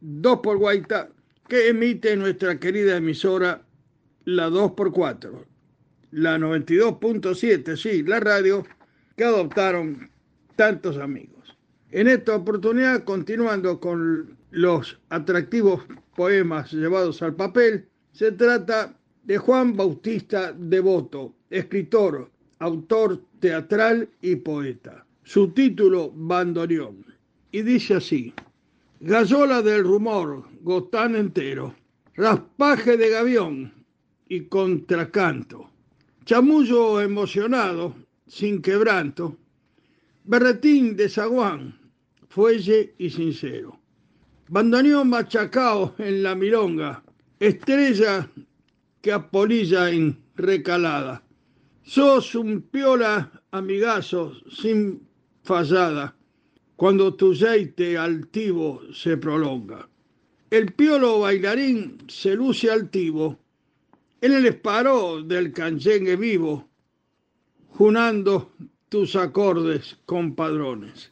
2 por Guaita, que emite nuestra querida emisora la 2 por 4 la 92.7, sí, la radio que adoptaron tantos amigos. En esta oportunidad, continuando con los atractivos poemas llevados al papel, se trata de Juan Bautista Devoto, escritor, autor teatral y poeta. Su título, Bandoneón. Y dice así, Gallola del rumor, gotán entero, raspaje de gavión y contracanto, chamullo emocionado, sin quebranto, berretín de zaguán, fuelle y sincero, bandoneón machacao en la milonga, estrella que apolilla en recalada, Sos un piola amigazo sin fallada cuando tu jeite altivo se prolonga. El piolo bailarín se luce altivo en el esparo del canchengue vivo, junando tus acordes con padrones.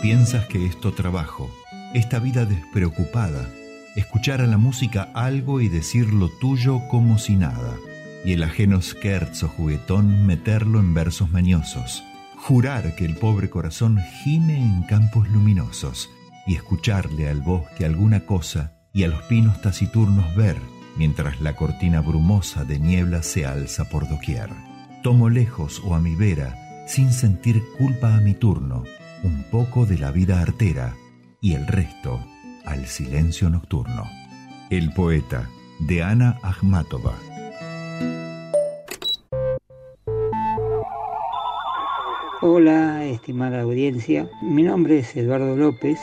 Piensas que esto trabajo, esta vida despreocupada, escuchar a la música algo y decir lo tuyo como si nada y el ajeno scherzo juguetón meterlo en versos mañosos, jurar que el pobre corazón gime en campos luminosos y escucharle al bosque alguna cosa y a los pinos taciturnos ver mientras la cortina brumosa de niebla se alza por doquier. Tomo lejos o a mi vera sin sentir culpa a mi turno, un poco de la vida artera y el resto al silencio nocturno. El poeta de Ana Akhmatova. Hola, estimada audiencia. Mi nombre es Eduardo López.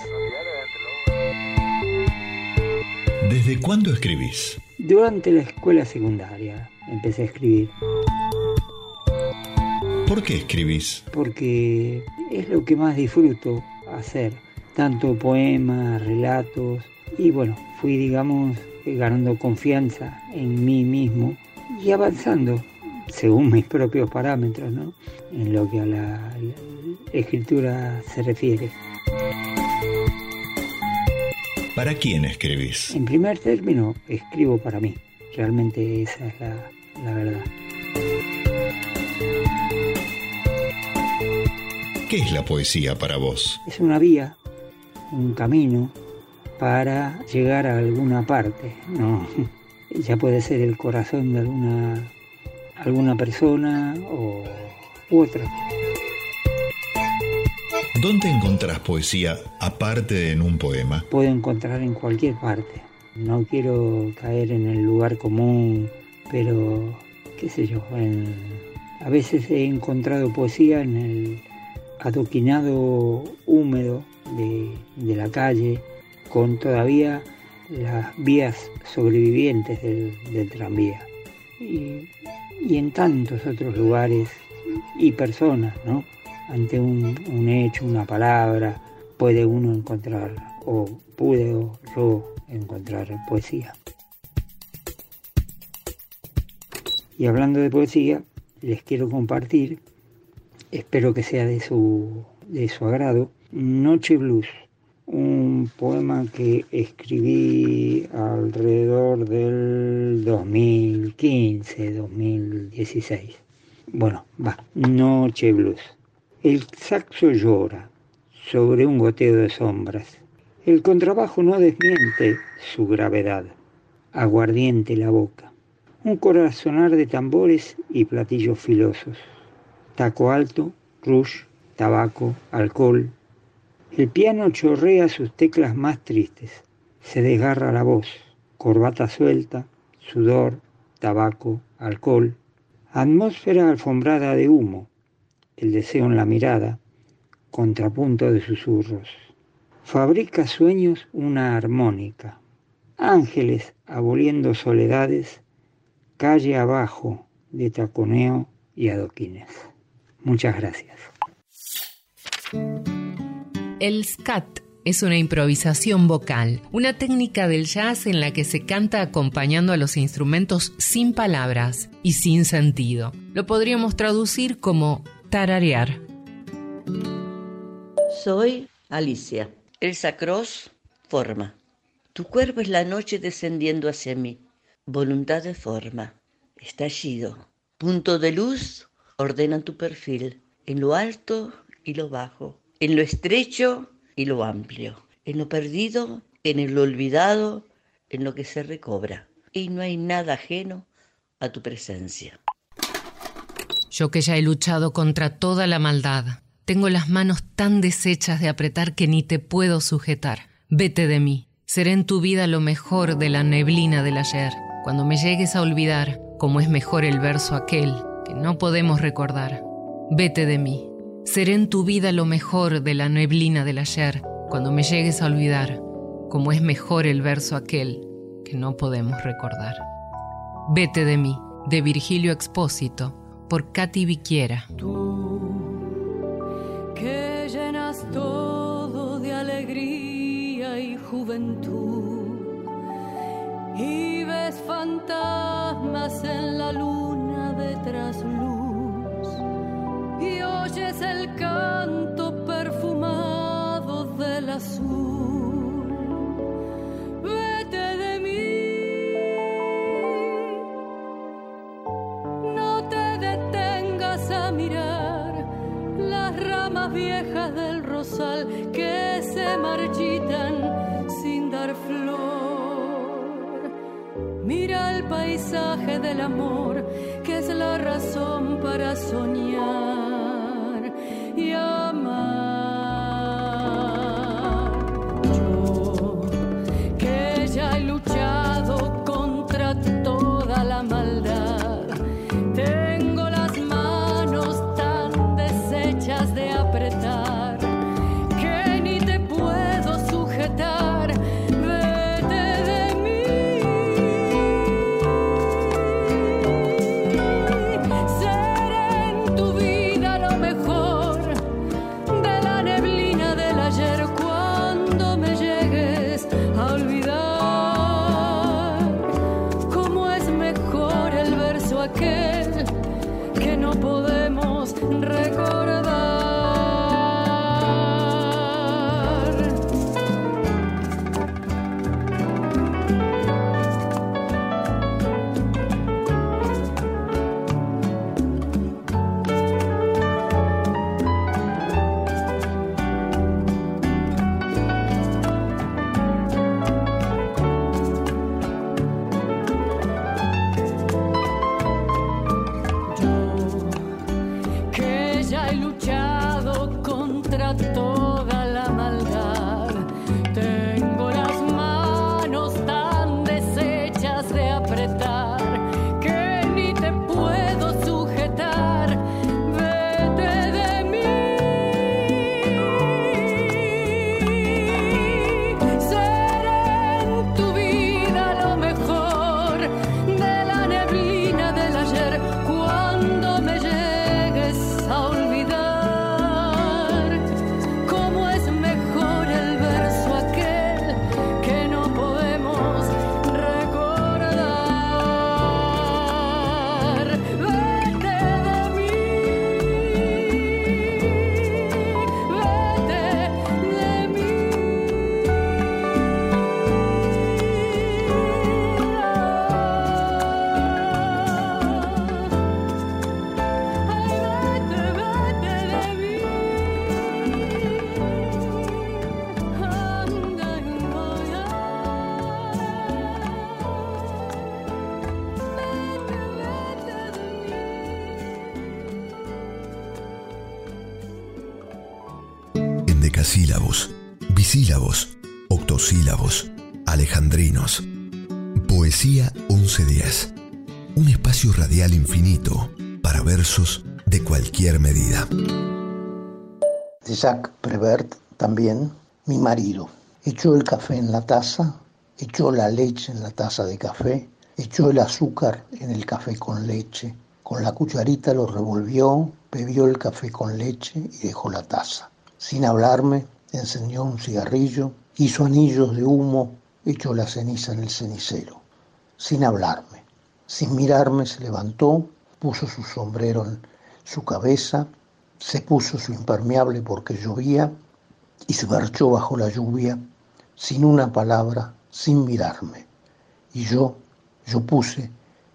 ¿Desde cuándo escribís? Durante la escuela secundaria empecé a escribir. ¿Por qué escribís? Porque es lo que más disfruto hacer, tanto poemas, relatos, y bueno, fui, digamos, ganando confianza en mí mismo y avanzando según mis propios parámetros, ¿no? En lo que a la escritura se refiere. ¿Para quién escribís? En primer término, escribo para mí. Realmente esa es la, la verdad. ¿Qué es la poesía para vos? Es una vía, un camino para llegar a alguna parte. No, ya puede ser el corazón de alguna alguna persona o u otra. ¿Dónde encontrás poesía aparte de en un poema? Puedo encontrar en cualquier parte. No quiero caer en el lugar común, pero qué sé yo, a veces he encontrado poesía en el adoquinado húmedo de, la calle, con todavía las vías sobrevivientes del, tranvía. Y y en tantos otros lugares y personas, ¿no? Ante un, hecho, una palabra, puede uno encontrar, o pude yo encontrar poesía. Y hablando de poesía, les quiero compartir, espero que sea de su, de su agrado, Noche Blues un poema que escribí alrededor del 2015, 2016. Bueno, va, Noche Blues. El saxo llora sobre un goteo de sombras. El contrabajo no desmiente su gravedad. Aguardiente la boca. Un corazonar de tambores y platillos filosos. Taco alto, rush, tabaco, alcohol, el piano chorrea sus teclas más tristes. Se desgarra la voz, corbata suelta, sudor, tabaco, alcohol, atmósfera alfombrada de humo, el deseo en la mirada, contrapunto de susurros. Fabrica sueños una armónica. Ángeles aboliendo soledades, calle abajo de taconeo y adoquines. Muchas gracias. El scat es una improvisación vocal, una técnica del jazz en la que se canta acompañando a los instrumentos sin palabras y sin sentido. Lo podríamos traducir como tararear. Soy Alicia. El sacros forma. Tu cuerpo es la noche descendiendo hacia mí. Voluntad de forma. Estallido. Punto de luz ordenan tu perfil en lo alto y lo bajo en lo estrecho y lo amplio, en lo perdido, en lo olvidado, en lo que se recobra. Y no hay nada ajeno a tu presencia. Yo que ya he luchado contra toda la maldad, tengo las manos tan deshechas de apretar que ni te puedo sujetar. Vete de mí. Seré en tu vida lo mejor de la neblina del ayer. Cuando me llegues a olvidar, como es mejor el verso aquel que no podemos recordar. Vete de mí. Seré en tu vida lo mejor de la neblina del ayer, cuando me llegues a olvidar, como es mejor el verso aquel que no podemos recordar. Vete de mí, de Virgilio Expósito, por Katy Viquiera. Tú, que llenas todo de alegría y juventud, y ves fantasmas en la luna de trasluz y oyes el canto perfumado del azul. Vete de mí, no te detengas a mirar las ramas viejas del rosal que se marchitan sin dar flor. Mira el paisaje del amor, que es la razón para soñar y amar. Radial infinito para versos de cualquier medida. de Jacques Prévert también, mi marido. Echó el café en la taza, echó la leche en la taza de café, echó el azúcar en el café con leche, con la cucharita lo revolvió, bebió el café con leche y dejó la taza. Sin hablarme, encendió un cigarrillo, hizo anillos de humo, echó la ceniza en el cenicero. Sin hablarme, sin mirarme, se levantó, puso su sombrero en su cabeza, se puso su impermeable porque llovía y se marchó bajo la lluvia sin una palabra, sin mirarme. Y yo, yo puse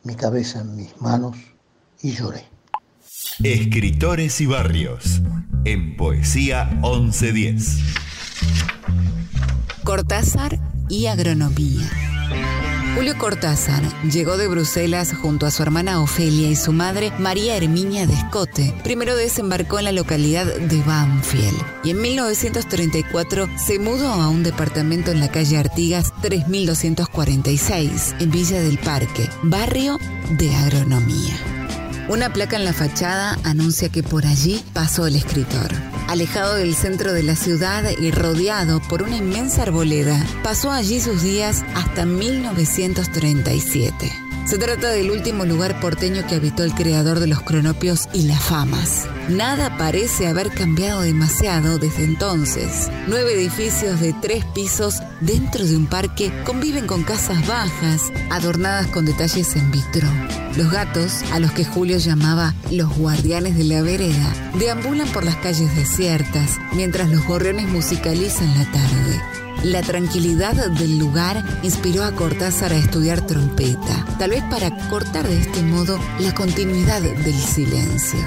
mi cabeza en mis manos y lloré. Escritores y barrios. En Poesía 1110. Cortázar y agronomía. Julio Cortázar llegó de Bruselas junto a su hermana Ofelia y su madre María Herminia de Escote. Primero desembarcó en la localidad de Banfield y en 1934 se mudó a un departamento en la calle Artigas 3246 en Villa del Parque, barrio de agronomía. Una placa en la fachada anuncia que por allí pasó el escritor. Alejado del centro de la ciudad y rodeado por una inmensa arboleda, pasó allí sus días hasta 1937. Se trata del último lugar porteño que habitó el creador de los cronopios y las famas. Nada parece haber cambiado demasiado desde entonces. Nueve edificios de tres pisos dentro de un parque conviven con casas bajas, adornadas con detalles en vitro. Los gatos, a los que Julio llamaba los guardianes de la vereda, deambulan por las calles desiertas, mientras los gorriones musicalizan la tarde. La tranquilidad del lugar inspiró a Cortázar a estudiar trompeta, tal vez para cortar de este modo la continuidad del silencio.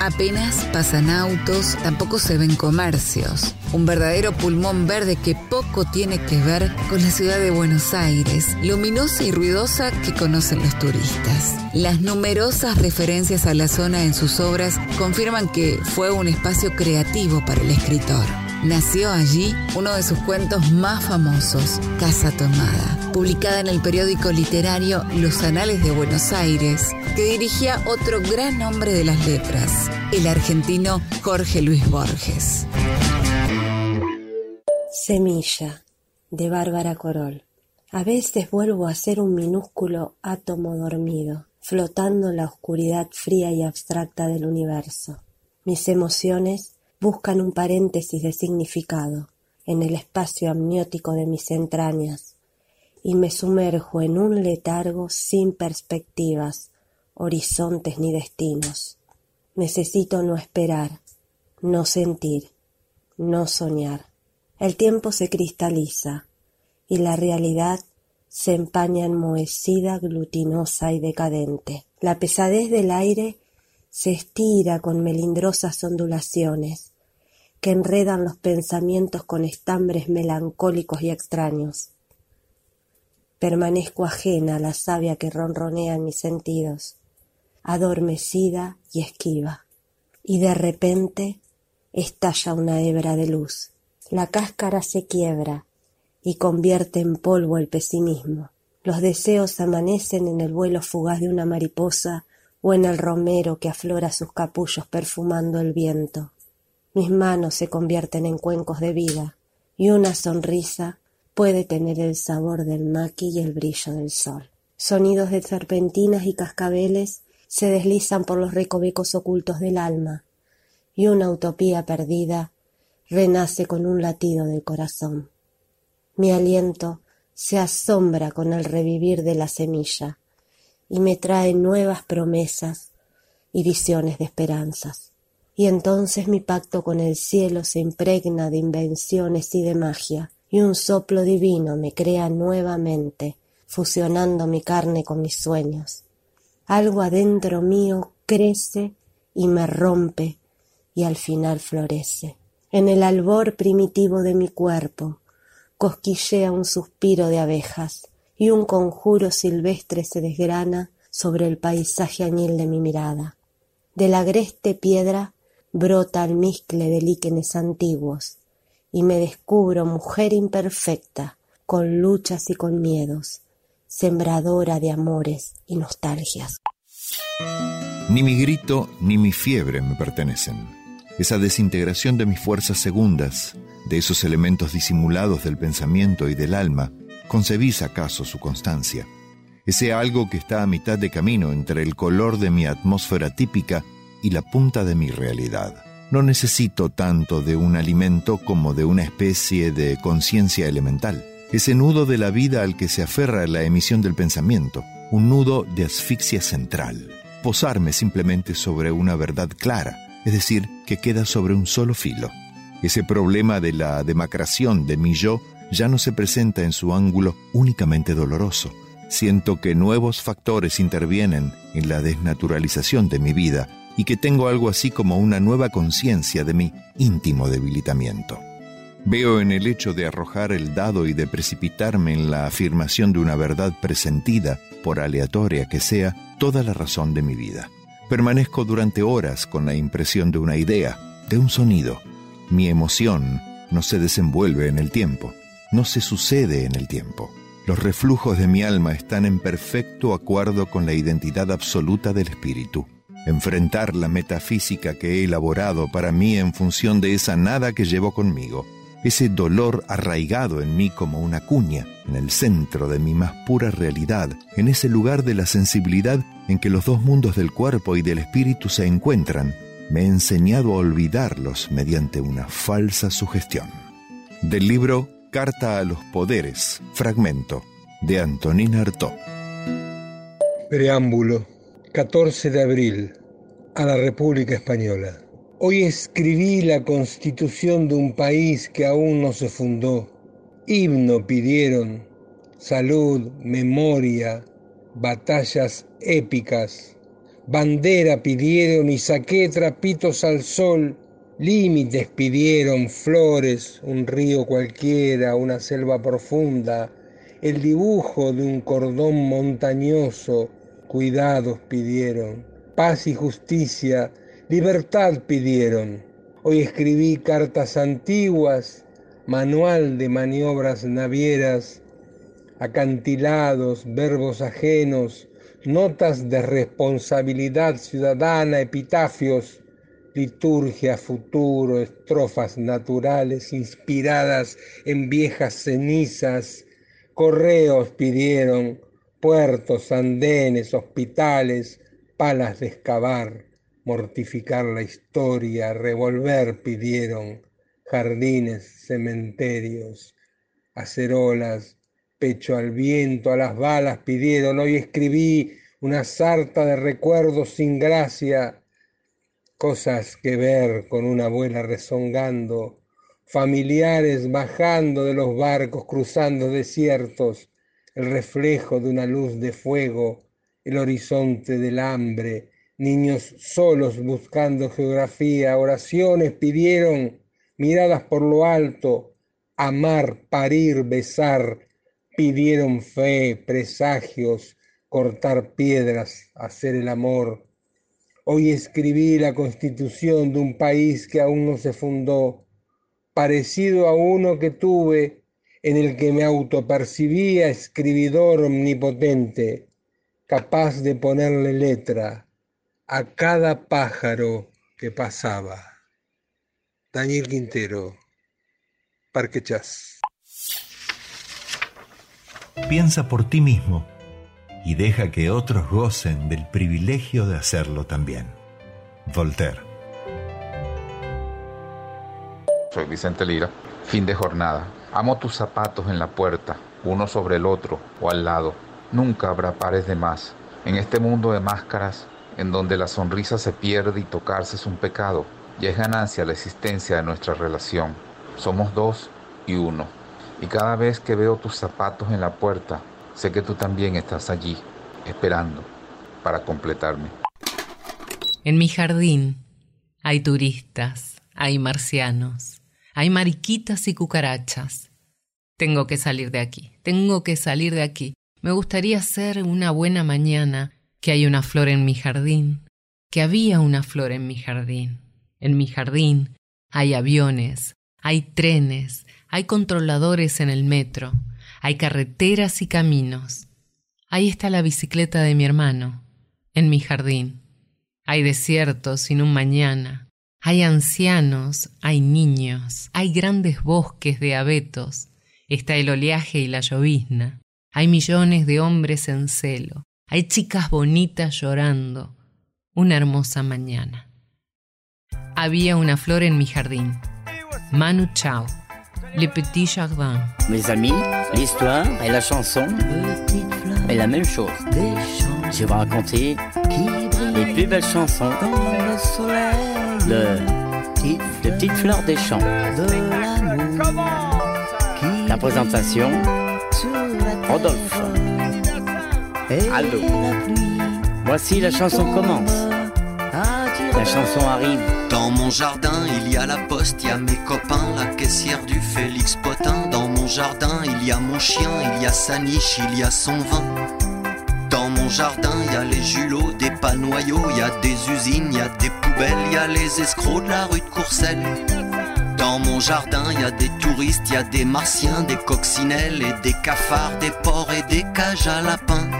Apenas pasan autos, tampoco se ven comercios. Un verdadero pulmón verde que poco tiene que ver con la ciudad de Buenos Aires, luminosa y ruidosa que conocen los turistas. Las numerosas referencias a la zona en sus obras confirman que fue un espacio creativo para el escritor. Nació allí uno de sus cuentos más famosos, Casa Tomada, publicada en el periódico literario Los Anales de Buenos Aires, que dirigía otro gran hombre de las letras, el argentino Jorge Luis Borges. Semilla, de Bárbara Corol. A veces vuelvo a ser un minúsculo átomo dormido, flotando en la oscuridad fría y abstracta del universo. Mis emociones buscan un paréntesis de significado en el espacio amniótico de mis entrañas y me sumerjo en un letargo sin perspectivas, horizontes ni destinos. Necesito no esperar, no sentir, no soñar. El tiempo se cristaliza y la realidad se empaña enmohecida, glutinosa y decadente. La pesadez del aire se estira con melindrosas ondulaciones que enredan los pensamientos con estambres melancólicos y extraños. Permanezco ajena a la savia que ronronea en mis sentidos, adormecida y esquiva. y de repente estalla una hebra de luz. La cáscara se quiebra y convierte en polvo el pesimismo. Los deseos amanecen en el vuelo fugaz de una mariposa o en el romero que aflora sus capullos perfumando el viento. Mis manos se convierten en cuencos de vida y una sonrisa puede tener el sabor del maqui y el brillo del sol. Sonidos de serpentinas y cascabeles se deslizan por los recovecos ocultos del alma y una utopía perdida renace con un latido del corazón. Mi aliento se asombra con el revivir de la semilla y me trae nuevas promesas y visiones de esperanzas. Y entonces mi pacto con el cielo se impregna de invenciones y de magia, y un soplo divino me crea nuevamente, fusionando mi carne con mis sueños. Algo adentro mío crece y me rompe y al final florece. En el albor primitivo de mi cuerpo cosquillea un suspiro de abejas y un conjuro silvestre se desgrana sobre el paisaje añil de mi mirada. De la agreste piedra brota almizcle de líquenes antiguos y me descubro mujer imperfecta, con luchas y con miedos, sembradora de amores y nostalgias. Ni mi grito ni mi fiebre me pertenecen. Esa desintegración de mis fuerzas segundas, de esos elementos disimulados del pensamiento y del alma, ¿concebís acaso su constancia? Ese algo que está a mitad de camino entre el color de mi atmósfera típica y la punta de mi realidad. No necesito tanto de un alimento como de una especie de conciencia elemental. Ese nudo de la vida al que se aferra la emisión del pensamiento, un nudo de asfixia central. Posarme simplemente sobre una verdad clara, es decir, que queda sobre un solo filo. Ese problema de la demacración de mi yo ya no se presenta en su ángulo únicamente doloroso. Siento que nuevos factores intervienen en la desnaturalización de mi vida y que tengo algo así como una nueva conciencia de mi íntimo debilitamiento. Veo en el hecho de arrojar el dado y de precipitarme en la afirmación de una verdad presentida, por aleatoria que sea, toda la razón de mi vida. Permanezco durante horas con la impresión de una idea, de un sonido. Mi emoción no se desenvuelve en el tiempo, no se sucede en el tiempo. Los reflujos de mi alma están en perfecto acuerdo con la identidad absoluta del espíritu enfrentar la metafísica que he elaborado para mí en función de esa nada que llevo conmigo, ese dolor arraigado en mí como una cuña, en el centro de mi más pura realidad, en ese lugar de la sensibilidad en que los dos mundos del cuerpo y del espíritu se encuentran, me he enseñado a olvidarlos mediante una falsa sugestión. Del libro Carta a los Poderes, fragmento, de Antonín Artaud. Preámbulo 14 de abril, a la República Española. Hoy escribí la constitución de un país que aún no se fundó. Himno pidieron, salud, memoria, batallas épicas. Bandera pidieron y saqué trapitos al sol. Límites pidieron, flores, un río cualquiera, una selva profunda, el dibujo de un cordón montañoso, cuidados pidieron, paz y justicia, libertad pidieron. Hoy escribí cartas antiguas, manual de maniobras navieras, acantilados, verbos ajenos, notas de responsabilidad ciudadana, epitafios, liturgia, futuro, estrofas naturales inspiradas en viejas cenizas, correos pidieron, puertos, andenes, hospitales, palas de excavar, mortificar la historia, revolver pidieron, jardines, cementerios, acerolas, pecho al viento, a las balas pidieron, hoy escribí una sarta de recuerdos sin gracia, cosas que ver con una abuela rezongando, familiares bajando de los barcos, cruzando desiertos, el reflejo de una luz de fuego, el horizonte del hambre, niños solos buscando geografía, oraciones pidieron, miradas por lo alto, amar, parir, besar, pidieron fe, presagios, cortar piedras, hacer el amor, Hoy escribí la constitución de un país que aún no se fundó, parecido a uno que tuve en el que me autopercibía escribidor omnipotente, capaz de ponerle letra a cada pájaro que pasaba. Daniel Quintero, Parque Chas. Piensa por ti mismo y deja que otros gocen del privilegio de hacerlo también. Voltaire. Soy Vicente Lira. Fin de jornada. Amo tus zapatos en la puerta, uno sobre el otro o al lado. Nunca habrá pares de más. En este mundo de máscaras, en donde la sonrisa se pierde y tocarse es un pecado, y es ganancia la existencia de nuestra relación. Somos dos y uno. Y cada vez que veo tus zapatos en la puerta, sé que tú también estás allí, esperando para completarme. En mi jardín hay turistas, hay marcianos, hay mariquitas y cucarachas. Tengo que salir de aquí, tengo que salir de aquí. Me gustaría ser una buena mañana que hay una flor en mi jardín, que había una flor en mi jardín. En mi jardín hay aviones, hay trenes, hay controladores en el metro, hay carreteras y caminos. Ahí está la bicicleta de mi hermano, en mi jardín. Hay desiertos sin un mañana, hay ancianos, hay niños, hay grandes bosques de abetos, está el oleaje y la llovizna, hay millones de hombres en celo, hay chicas bonitas llorando, una hermosa mañana. Había una flor en mi jardín. Manu Chao, Le Petit Jardin. Mes amis, l'histoire et la chanson. Est la même chose. Je vais raconter les plus belles chansons de, de Petites Fleurs des Champs. La présentation, Rodolphe. Aldo. Voici la chanson commence. La chanson arrive. Dans mon jardin, il y a la poste, il y a mes copains, la caissière du Félix Potin. Dans mon jardin, il y a mon chien, il y a sa niche, il y a son vin. Dans mon jardin, y a les julots, des panoyaux, y a des usines, y a des poubelles, y a les escrocs de la rue de Courcelles. Dans mon jardin, y a des touristes, y a des martiens, des coccinelles et des cafards, des porcs et des cages à lapins.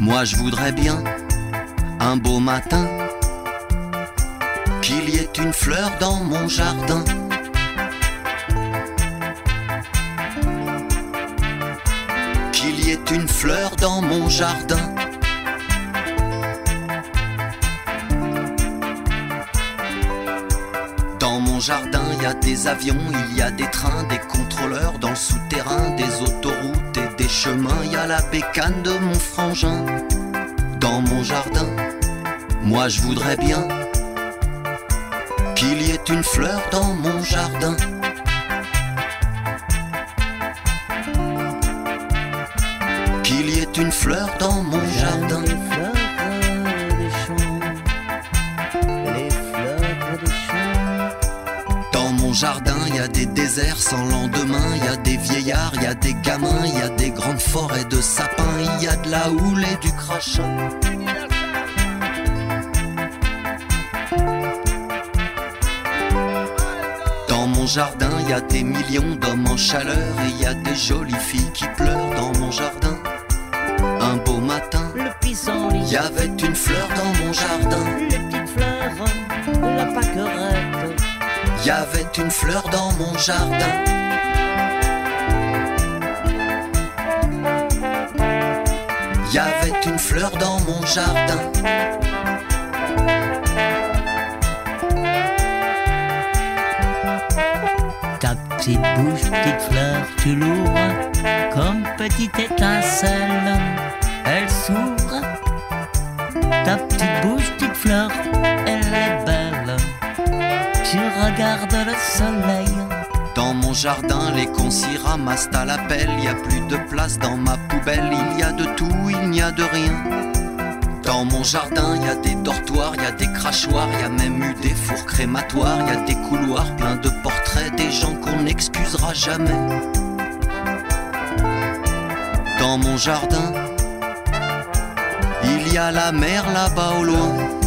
Moi, je voudrais bien un beau matin qu'il y ait une fleur dans mon jardin. Une fleur dans mon jardin. Dans mon jardin, il y a des avions, il y a des trains, des contrôleurs dans le souterrain, des autoroutes et des chemins. Il y a la bécane de mon frangin. Dans mon jardin, moi je voudrais bien qu'il y ait une fleur dans mon jardin. Une fleur dans mon jardin. Dans mon jardin, il y a des déserts sans lendemain, il y a des vieillards, il y a des gamins, il y a des grandes forêts de sapins, il y a de la houle et du crachin. Dans mon jardin, il y a des millions d'hommes en chaleur et il y a des jolies filles qui pleurent dans mon jardin. Matin, le pissenlit, il y avait une fleur dans mon jardin. les petites fleurs, la pâquerette. Il y avait une fleur dans mon jardin. Il y avait une fleur dans mon jardin. Ta petite bouche, petite fleur, tu l'ouvres comme petite étincelle. Elle s'ouvre. Ta petite bouche, petite fleur, elle est belle. Tu regardes le soleil. Dans mon jardin, les concis ramassent à la pelle. Y a plus de place dans ma poubelle. Il y a de tout, il n'y a de rien. Dans mon jardin, y a des dortoirs, y a des crachoirs, y a même eu des fours crématoires, y a des couloirs pleins de portraits des gens qu'on n'excusera jamais. Dans mon jardin, il y a la mer là-bas au loin.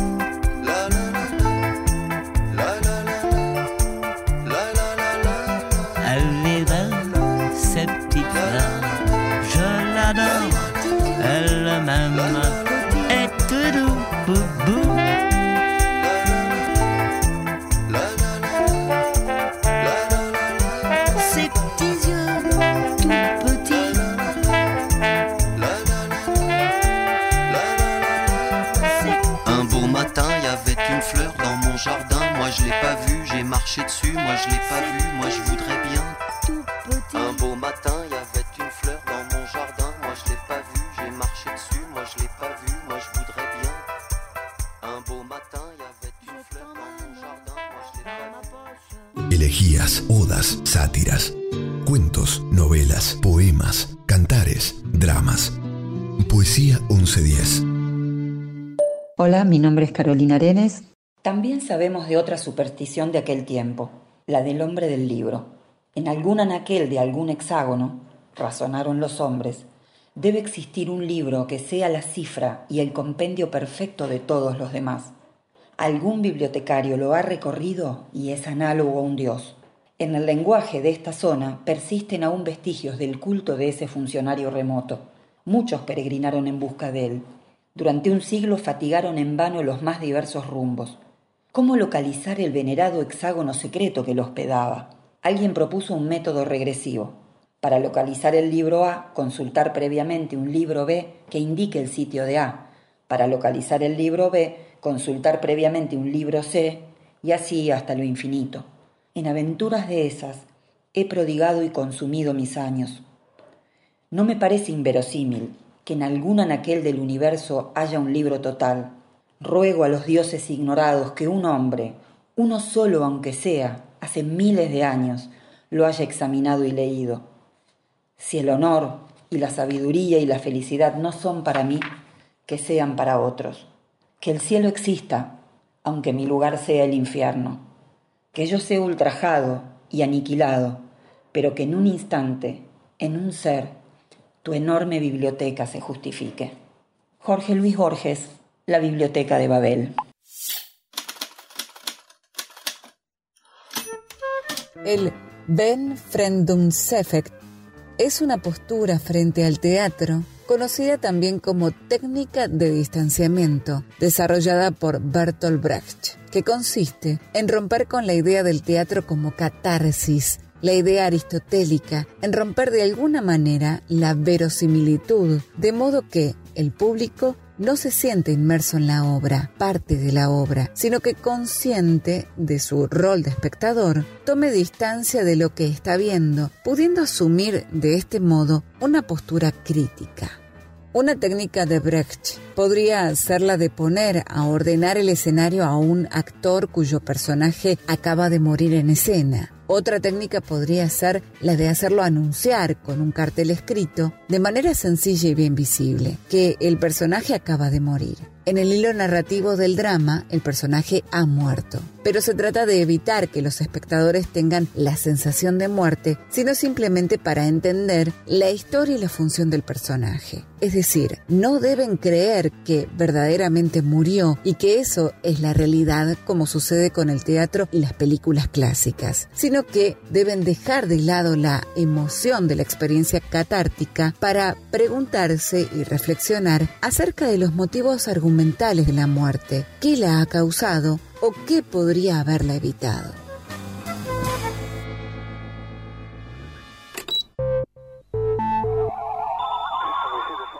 Mi nombre es Carolina Arenes. También sabemos de otra superstición de aquel tiempo, la del hombre del libro. En algún anaquel de algún hexágono, razonaron los hombres, debe existir un libro que sea la cifra y el compendio perfecto de todos los demás. Algún bibliotecario lo ha recorrido y es análogo a un dios. En el lenguaje de esta zona persisten aún vestigios del culto de ese funcionario remoto. Muchos peregrinaron en busca de él. Durante un siglo fatigaron en vano los más diversos rumbos. ¿Cómo localizar el venerado hexágono secreto que lo hospedaba? Alguien propuso un método regresivo. Para localizar el libro A, consultar previamente un libro B que indique el sitio de A. Para localizar el libro B, consultar previamente un libro C y así hasta lo infinito. En aventuras de esas he prodigado y consumido mis años. No me parece inverosímil que en algún anaquel del universo haya un libro total. Ruego a los dioses ignorados que un hombre, uno solo aunque sea, hace miles de años, lo haya examinado y leído. Si el honor y la sabiduría y la felicidad no son para mí, que sean para otros. Que el cielo exista, aunque mi lugar sea el infierno. Que yo sea ultrajado y aniquilado, pero que en un instante, en un ser, tu enorme biblioteca se justifique. Jorge Luis Borges, La Biblioteca de Babel. El Befremdungseffekt es una postura frente al teatro, conocida también como técnica de distanciamiento, desarrollada por Bertolt Brecht, que consiste en romper con la idea del teatro como catarsis, la idea aristotélica, en romper de alguna manera la verosimilitud, de modo que el público no se siente inmerso en la obra, parte de la obra, sino que consciente de su rol de espectador, tome distancia de lo que está viendo, pudiendo asumir de este modo una postura crítica. Una técnica de Brecht podría ser la de poner a ordenar el escenario a un actor cuyo personaje acaba de morir en escena. Otra técnica podría ser la de hacerlo anunciar con un cartel escrito de manera sencilla y bien visible que el personaje acaba de morir. En el hilo narrativo del drama, el personaje ha muerto, pero se trata de evitar que los espectadores tengan la sensación de muerte, sino simplemente para entender la historia y la función del personaje. Es decir, no deben creer que verdaderamente murió y que eso es la realidad como sucede con el teatro y las películas clásicas, sino que deben dejar de lado la emoción de la experiencia catártica para preguntarse y reflexionar acerca de los motivos argumentales de la muerte, qué la ha causado o qué podría haberla evitado.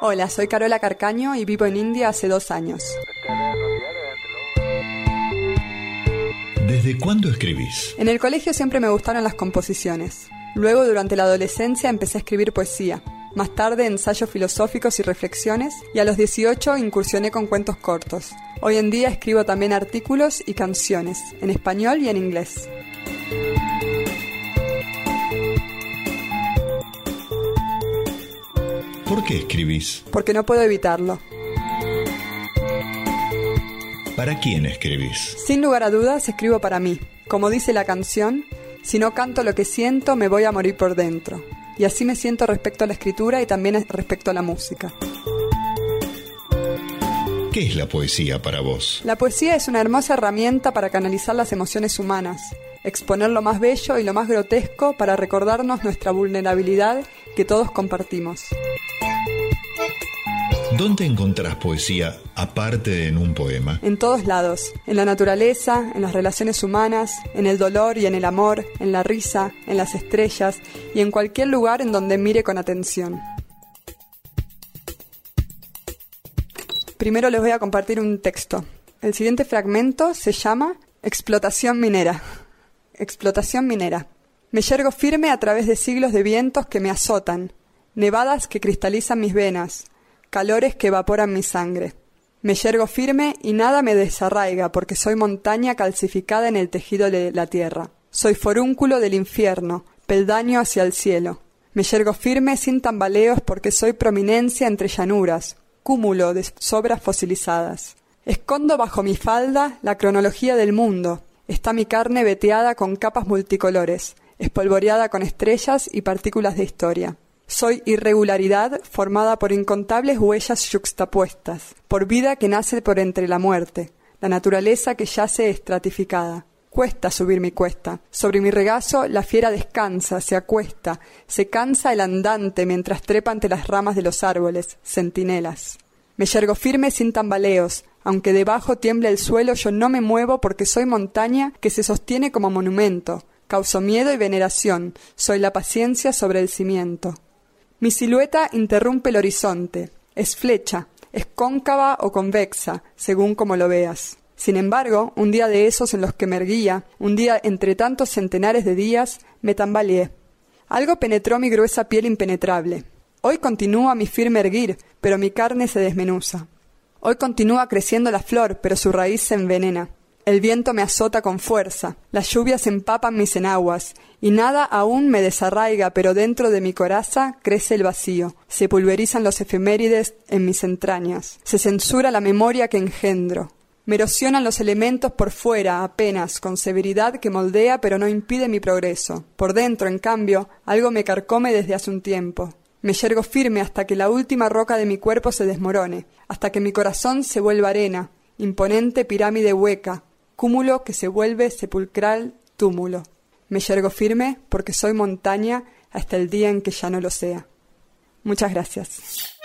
Hola, soy Carola Carcaño y vivo en India hace dos años. ¿Desde cuándo escribís? En el colegio siempre me gustaron las composiciones. Luego, durante la adolescencia, empecé a escribir poesía. Más tarde, ensayos filosóficos y reflexiones. Y a los 18 incursioné con cuentos cortos. Hoy en día escribo también artículos y canciones, en español y en inglés. ¿Por qué escribís? Porque no puedo evitarlo. ¿Para quién escribís? Sin lugar a dudas, escribo para mí. Como dice la canción, si no canto lo que siento, me voy a morir por dentro. Y así me siento respecto a la escritura y también respecto a la música. ¿Qué es la poesía para vos? La poesía es una hermosa herramienta para canalizar las emociones humanas, exponer lo más bello y lo más grotesco para recordarnos nuestra vulnerabilidad que todos compartimos. ¿Dónde encontrás poesía aparte de en un poema? En todos lados, en la naturaleza, en las relaciones humanas, en el dolor y en el amor, en la risa, en las estrellas y en cualquier lugar en donde mire con atención. Primero les voy a compartir un texto. El siguiente fragmento se llama Explotación minera. explotación minera. Me yergo firme a través de siglos de vientos que me azotan, nevadas que cristalizan mis venas, calores que evaporan mi sangre. Me yergo firme y nada me desarraiga porque soy montaña calcificada en el tejido de la tierra. Soy forúnculo del infierno, peldaño hacia el cielo. Me yergo firme sin tambaleos porque soy prominencia entre llanuras, cúmulo de sobras fosilizadas. Escondo bajo mi falda la cronología del mundo. Está mi carne veteada con capas multicolores, espolvoreada con estrellas y partículas de historia. Soy irregularidad formada por incontables huellas yuxtapuestas, por vida que nace por entre la muerte, la naturaleza que yace estratificada. Cuesta subir mi cuesta. Sobre mi regazo la fiera descansa, se acuesta, se cansa el andante mientras trepa ante las ramas de los árboles, centinelas. Me yergo firme sin tambaleos, aunque debajo tiemble el suelo, yo no me muevo porque soy montaña que se sostiene como monumento. Causo miedo y veneración, soy la paciencia sobre el cimiento. Mi silueta interrumpe el horizonte, es flecha, es cóncava o convexa, según como lo veas. Sin embargo, un día de esos en los que me erguía, un día entre tantos centenares de días, me tambaleé. Algo penetró mi gruesa piel impenetrable. Hoy continúa mi firme erguir, pero mi carne se desmenuza. Hoy continúa creciendo la flor, pero su raíz se envenena. El viento me azota con fuerza, las lluvias empapan mis enaguas, y nada aún me desarraiga, pero dentro de mi coraza crece el vacío, se pulverizan los efemérides en mis entrañas, se censura la memoria que engendro, me erosionan los elementos por fuera, apenas, con severidad que moldea pero no impide mi progreso. Por dentro, en cambio, algo me carcome desde hace un tiempo. Me yergo firme hasta que la última roca de mi cuerpo se desmorone, hasta que mi corazón se vuelva arena, imponente pirámide hueca, cúmulo que se vuelve sepulcral túmulo. Me yergo firme porque soy montaña hasta el día en que ya no lo sea. Muchas gracias.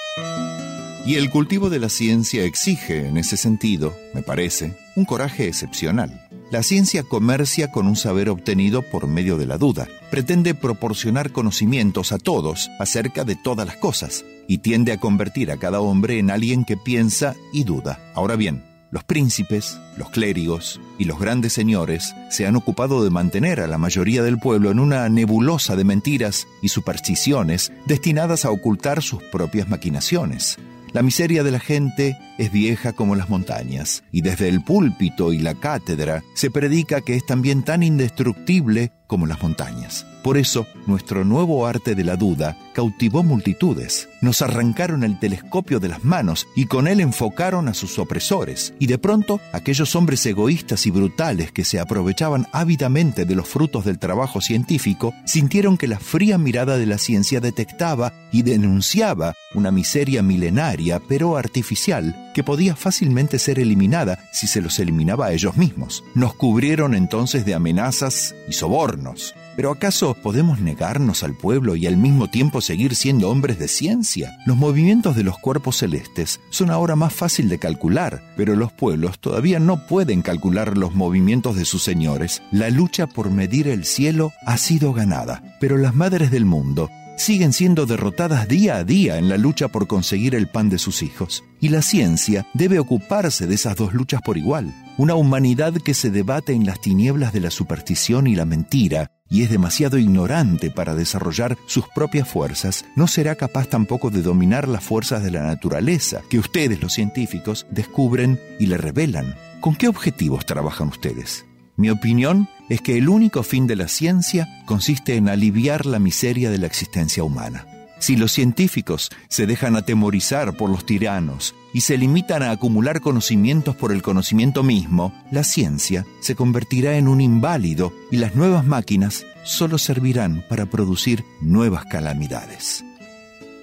Y el cultivo de la ciencia exige, en ese sentido, me parece, un coraje excepcional. La ciencia comercia con un saber obtenido por medio de la duda. Pretende proporcionar conocimientos a todos acerca de todas las cosas y tiende a convertir a cada hombre en alguien que piensa y duda. Ahora bien, los príncipes, los clérigos y los grandes señores se han ocupado de mantener a la mayoría del pueblo en una nebulosa de mentiras y supersticiones destinadas a ocultar sus propias maquinaciones. La miseria de la gente es vieja como las montañas, y desde el púlpito y la cátedra se predica que es también tan indestructible como las montañas. Por eso, nuestro nuevo arte de la duda cautivó multitudes. Nos arrancaron el telescopio de las manos y con él enfocaron a sus opresores. Y de pronto, aquellos hombres egoístas y brutales que se aprovechaban ávidamente de los frutos del trabajo científico, sintieron que la fría mirada de la ciencia detectaba y denunciaba una miseria milenaria pero artificial que podía fácilmente ser eliminada si se los eliminaba a ellos mismos. Nos cubrieron entonces de amenazas y sobornos. Pero ¿acaso podemos negarnos al pueblo y al mismo tiempo seguir siendo hombres de ciencia? Los movimientos de los cuerpos celestes son ahora más fácil de calcular, pero los pueblos todavía no pueden calcular los movimientos de sus señores. La lucha por medir el cielo ha sido ganada, pero las madres del mundo siguen siendo derrotadas día a día en la lucha por conseguir el pan de sus hijos. Y la ciencia debe ocuparse de esas dos luchas por igual. Una humanidad que se debate en las tinieblas de la superstición y la mentira y es demasiado ignorante para desarrollar sus propias fuerzas, no será capaz tampoco de dominar las fuerzas de la naturaleza que ustedes, los científicos, descubren y le revelan. ¿Con qué objetivos trabajan ustedes? Mi opinión es que el único fin de la ciencia consiste en aliviar la miseria de la existencia humana. Si los científicos se dejan atemorizar por los tiranos y se limitan a acumular conocimientos por el conocimiento mismo, la ciencia se convertirá en un inválido y las nuevas máquinas solo servirán para producir nuevas calamidades.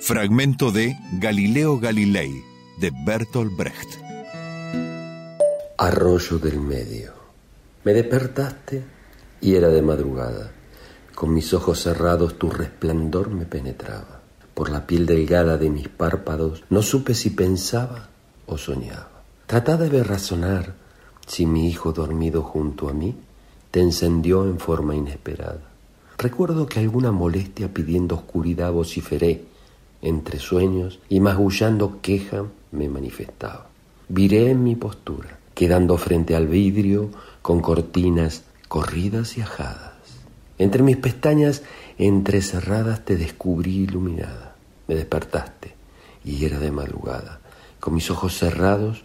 Fragmento de Galileo Galilei de Bertolt Brecht. Arroyo del medio. Me despertaste y era de madrugada. Con mis ojos cerrados tu resplandor me penetraba. Por la piel delgada de mis párpados no supe si pensaba o soñaba. Trataba de razonar si mi hijo dormido junto a mí te encendió en forma inesperada. Recuerdo que alguna molestia pidiendo oscuridad vociferé entre sueños y magullando queja me manifestaba. Viré en mi postura, quedando frente al vidrio con cortinas corridas y ajadas. Entre mis pestañas entrecerradas te descubrí iluminada. Me despertaste y era de madrugada. Con mis ojos cerrados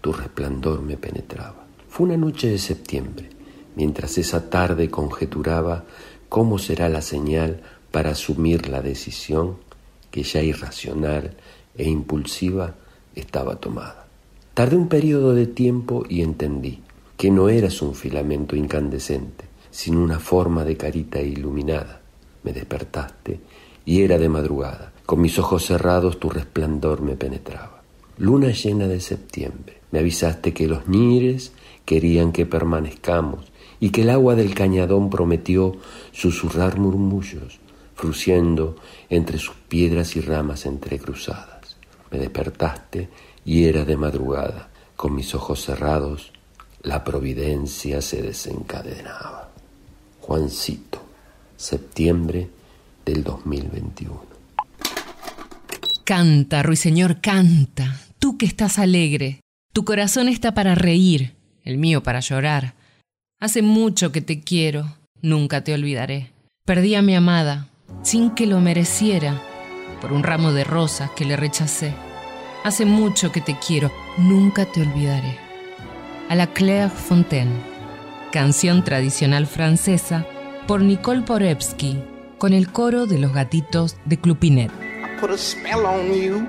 tu resplandor me penetraba. Fue una noche de septiembre, mientras esa tarde conjeturaba cómo será la señal para asumir la decisión que ya irracional e impulsiva estaba tomada. Tardé un periodo de tiempo y entendí que no eras un filamento incandescente, sino una forma de carita iluminada. Me despertaste y era de madrugada. Con mis ojos cerrados tu resplandor me penetraba. Luna llena de septiembre. Me avisaste que los ñires querían que permanezcamos y que el agua del cañadón prometió susurrar murmullos, fruciendo entre sus piedras y ramas entrecruzadas. Me despertaste y era de madrugada. Con mis ojos cerrados, la providencia se desencadenaba. Juancito, septiembre del 2021. Canta, ruiseñor, canta. Tú que estás alegre. Tu corazón está para reír, el mío para llorar. Hace mucho que te quiero, nunca te olvidaré. Perdí a mi amada, sin que lo mereciera, por un ramo de rosas que le rechacé. Hace mucho que te quiero, nunca te olvidaré. A la Claire Fontaine, canción tradicional francesa por Nicole Porevsky, con el coro de los gatitos de Clupinet. put a spell on you.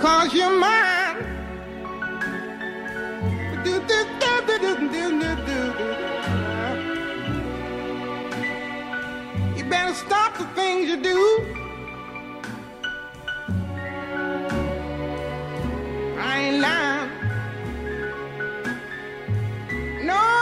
Cause you're mine. Do, do, do, you better stop the things you do. I ain't lying. No.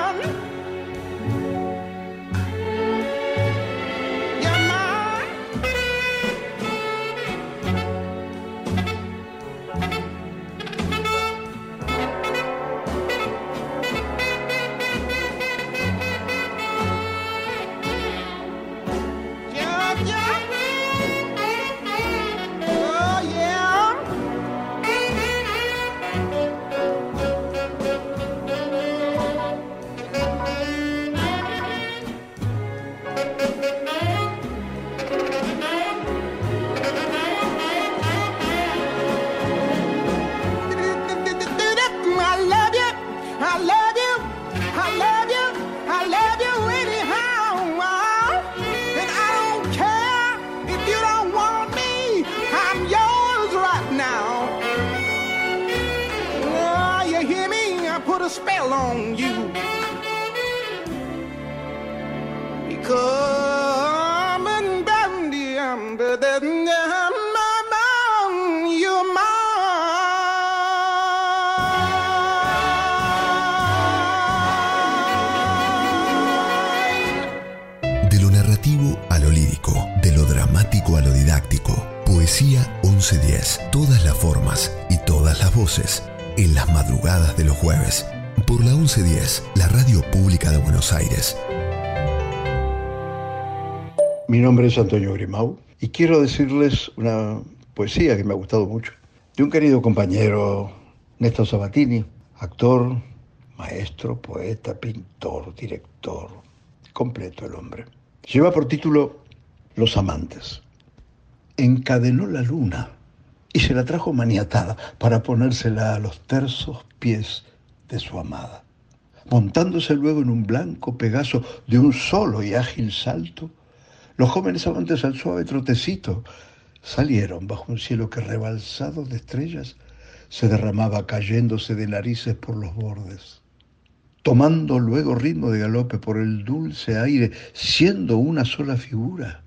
Spell on you. I'm dandy, I'm the lo dramático a lo didáctico. Poesía 1110. Todas las formas y todas las voces. En las madrugadas de los jueves. Por la 1110, la radio pública de Buenos Aires. Mi nombre es Antonio Grimau y quiero decirles una poesía que me ha gustado mucho. De un querido compañero, Néstor Sabatini, actor, maestro, poeta, pintor, director, completo el hombre. Lleva por título Los amantes. Encadenó la luna y se la trajo maniatada para ponérsela a los tersos pies de su amada. Montándose luego en un blanco pegaso de un solo y ágil salto, los jóvenes amantes al suave trotecito salieron bajo un cielo que rebalsado de estrellas se derramaba cayéndose de narices por los bordes. Tomando luego ritmo de galope por el dulce aire, siendo una sola figura,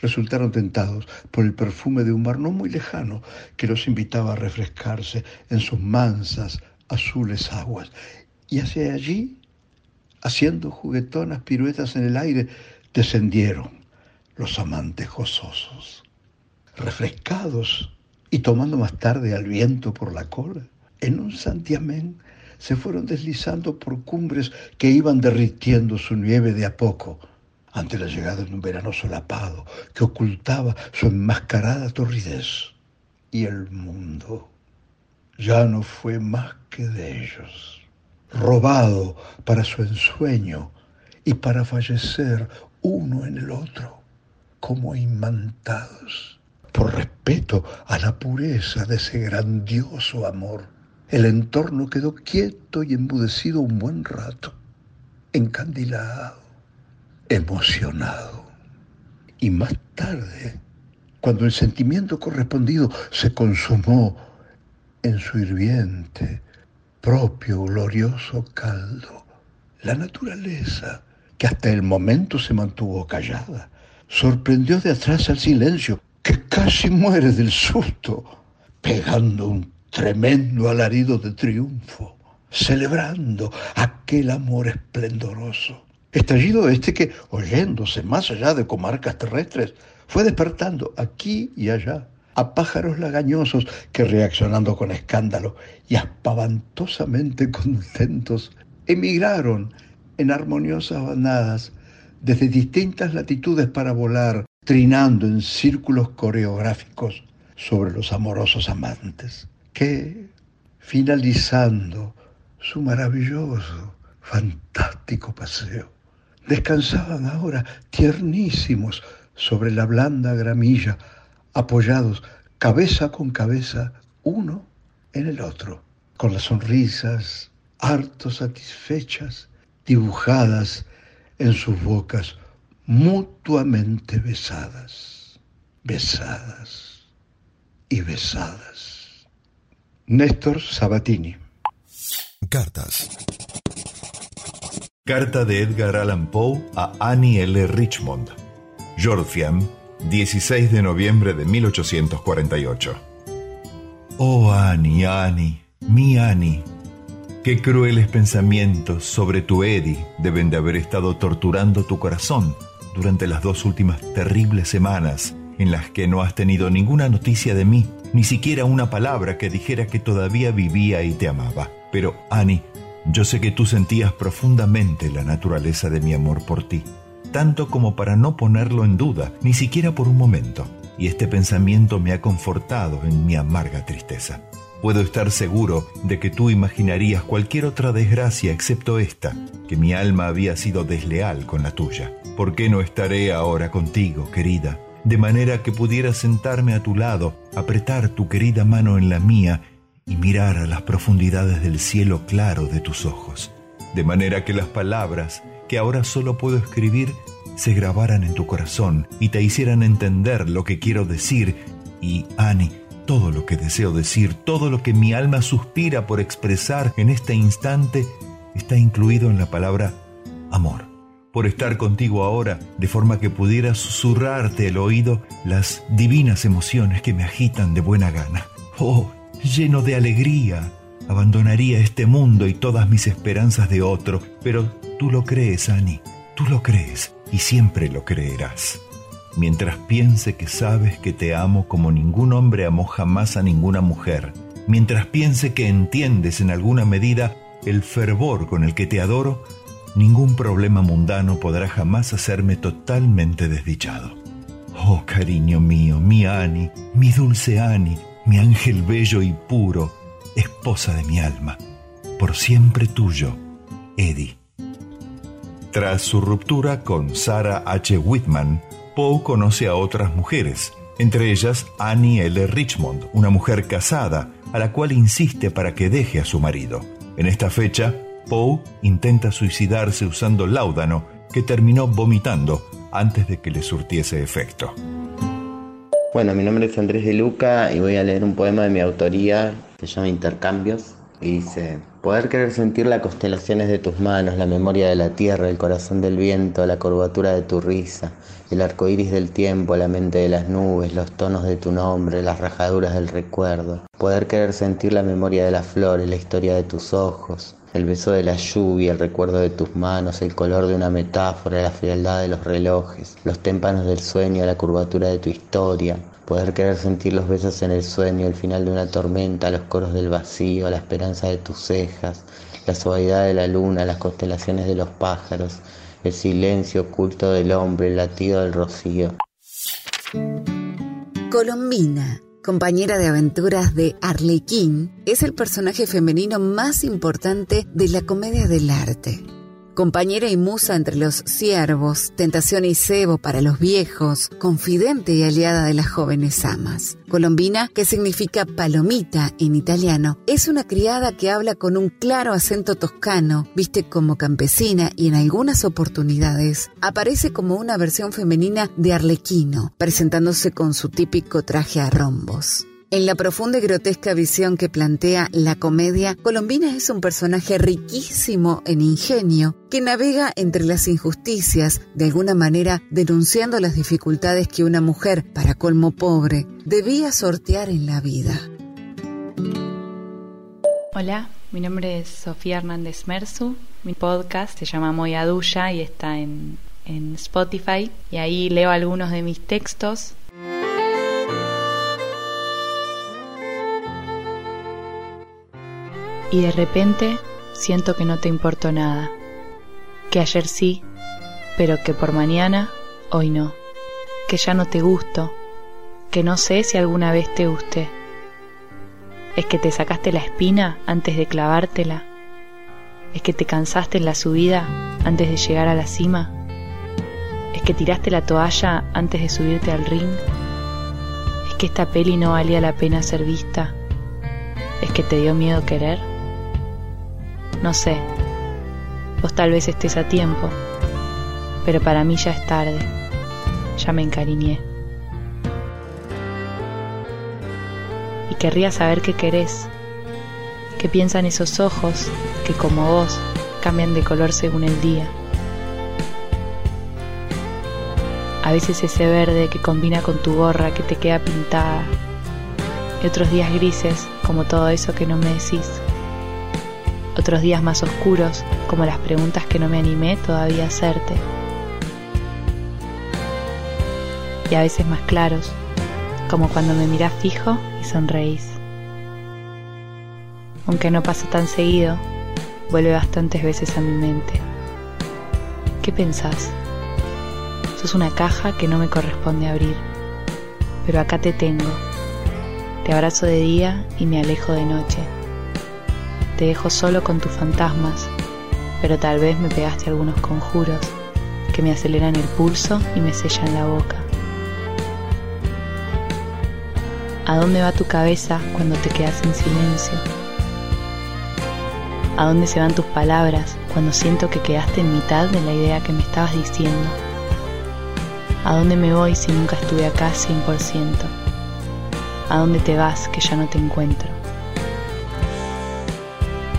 resultaron tentados por el perfume de un mar no muy lejano que los invitaba a refrescarse en sus mansas, azules aguas. Y hacia allí, haciendo juguetonas piruetas en el aire, descendieron los amantes gozosos, refrescados y tomando más tarde al viento por la cola, en un santiamén se fueron deslizando por cumbres que iban derritiendo su nieve de a poco ante la llegada de un verano solapado que ocultaba su enmascarada torridez. Y el mundo ya no fue más que de ellos, robado para su ensueño y para fallecer uno en el otro, como imantados, por respeto a la pureza de ese grandioso amor. El entorno quedó quieto y embudecido un buen rato, encandilado emocionado. Y más tarde, cuando el sentimiento correspondido se consumó en su hirviente, propio, glorioso caldo, la naturaleza, que hasta el momento se mantuvo callada, sorprendió de atrás al silencio, que casi muere del susto, pegando un tremendo alarido de triunfo, celebrando aquel amor esplendoroso. Estallido este que, oyéndose más allá de comarcas terrestres, fue despertando aquí y allá a pájaros lagañosos que reaccionando con escándalo y espavantosamente contentos, emigraron en armoniosas banadas desde distintas latitudes para volar, trinando en círculos coreográficos sobre los amorosos amantes, que, finalizando su maravilloso, fantástico paseo, descansaban ahora tiernísimos sobre la blanda gramilla, apoyados cabeza con cabeza uno en el otro, con las sonrisas harto satisfechas dibujadas en sus bocas mutuamente besadas, besadas y besadas. Néstor Sabatini. Cartas. Carta de Edgar Allan Poe a Annie L. Richmond. Yorkshire, 16 de noviembre de 1848. Oh Annie, Annie, mi Annie. Qué crueles pensamientos sobre tu Eddie deben de haber estado torturando tu corazón durante las dos últimas terribles semanas en las que no has tenido ninguna noticia de mí, ni siquiera una palabra que dijera que todavía vivía y te amaba. Pero, Annie, yo sé que tú sentías profundamente la naturaleza de mi amor por ti, tanto como para no ponerlo en duda, ni siquiera por un momento, y este pensamiento me ha confortado en mi amarga tristeza. Puedo estar seguro de que tú imaginarías cualquier otra desgracia excepto esta, que mi alma había sido desleal con la tuya. ¿Por qué no estaré ahora contigo, querida? De manera que pudiera sentarme a tu lado, apretar tu querida mano en la mía y mirar a las profundidades del cielo claro de tus ojos, de manera que las palabras que ahora solo puedo escribir se grabaran en tu corazón y te hicieran entender lo que quiero decir y, Annie, todo lo que deseo decir, todo lo que mi alma suspira por expresar en este instante, está incluido en la palabra amor. Por estar contigo ahora, de forma que pudiera susurrarte el oído las divinas emociones que me agitan de buena gana. Oh, lleno de alegría, abandonaría este mundo y todas mis esperanzas de otro, pero tú lo crees, Annie, tú lo crees. Y siempre lo creerás. Mientras piense que sabes que te amo como ningún hombre amó jamás a ninguna mujer, mientras piense que entiendes en alguna medida el fervor con el que te adoro, ningún problema mundano podrá jamás hacerme totalmente desdichado. Oh, cariño mío, mi Annie, mi dulce Annie, mi ángel bello y puro, esposa de mi alma, por siempre tuyo, Eddie. Tras su ruptura con Sarah H. Whitman, Poe conoce a otras mujeres, entre ellas Annie L. Richmond, una mujer casada, a la cual insiste para que deje a su marido. En esta fecha, Poe intenta suicidarse usando láudano, que terminó vomitando antes de que le surtiese efecto. Bueno, mi nombre es Andrés de Luca y voy a leer un poema de mi autoría se llama Intercambios. Y dice, poder querer sentir las constelaciones de tus manos, la memoria de la tierra, el corazón del viento, la curvatura de tu risa, el arco iris del tiempo, la mente de las nubes, los tonos de tu nombre, las rajaduras del recuerdo. Poder querer sentir la memoria de las flores, la historia de tus ojos, el beso de la lluvia, el recuerdo de tus manos, el color de una metáfora, la frialdad de los relojes, los témpanos del sueño, la curvatura de tu historia, poder querer sentir los besos en el sueño, el final de una tormenta, los coros del vacío, la esperanza de tus cejas, la suavidad de la luna, las constelaciones de los pájaros, el silencio oculto del hombre, el latido del rocío. Colombina, compañera de aventuras de Arlequín, es el personaje femenino más importante de la comedia del arte. Compañera y musa entre los siervos, tentación y cebo para los viejos, confidente y aliada de las jóvenes amas. Colombina, que significa palomita en italiano, es una criada que habla con un claro acento toscano, viste como campesina y en algunas oportunidades aparece como una versión femenina de Arlequino, presentándose con su típico traje a rombos. En la profunda y grotesca visión que plantea la comedia, Colombina es un personaje riquísimo en ingenio que navega entre las injusticias, de alguna manera denunciando las dificultades que una mujer, para colmo pobre, debía sortear en la vida. Hola, mi nombre es Sofía Hernández Merzu. Mi podcast se llama Moya Duya y está en, en Spotify. Y ahí leo algunos de mis textos y de repente siento que no te importó nada, que ayer sí, pero que por mañana hoy no, que ya no te gusto, que no sé si alguna vez te gusté. ¿Es que te sacaste la espina antes de clavártela? ¿Es que te cansaste en la subida antes de llegar a la cima? ¿Es que tiraste la toalla antes de subirte al ring? ¿Es que esta peli no valía la pena ser vista? ¿Es que te dio miedo querer? No sé, vos tal vez estés a tiempo, pero para mí ya es tarde, ya me encariñé. Y querría saber qué querés, qué piensan esos ojos que como vos cambian de color según el día. A veces ese verde que combina con tu gorra que te queda pintada, y otros días grises como todo eso que no me decís otros días más oscuros, como las preguntas que no me animé todavía a hacerte. Y a veces más claros, como cuando me mirás fijo y sonreís. Aunque no pasa tan seguido, vuelve bastantes veces a mi mente. ¿Qué pensás? Sos una caja que no me corresponde abrir, pero acá te tengo. Te abrazo de día y me alejo de noche te dejo solo con tus fantasmas, pero tal vez me pegaste algunos conjuros que me aceleran el pulso y me sellan la boca. ¿A dónde va tu cabeza cuando te quedas en silencio? ¿A dónde se van tus palabras cuando siento que quedaste en mitad de la idea que me estabas diciendo? ¿A dónde me voy si nunca estuve acá 100%? ¿A dónde te vas que ya no te encuentro?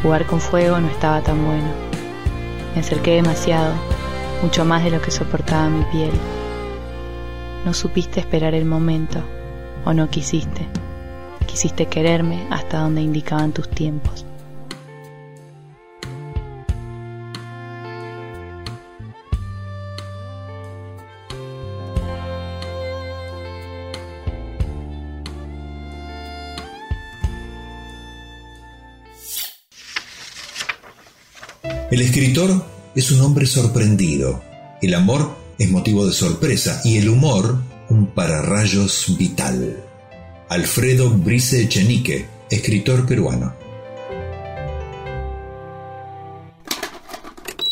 Jugar con fuego no estaba tan bueno. Me acerqué demasiado, mucho más de lo que soportaba mi piel. No supiste esperar el momento, o no quisiste. Quisiste quererme hasta donde indicaban tus tiempos. El escritor es un hombre sorprendido. El amor es motivo de sorpresa y el humor un pararrayos vital. Alfredo Brice Echenique, escritor peruano.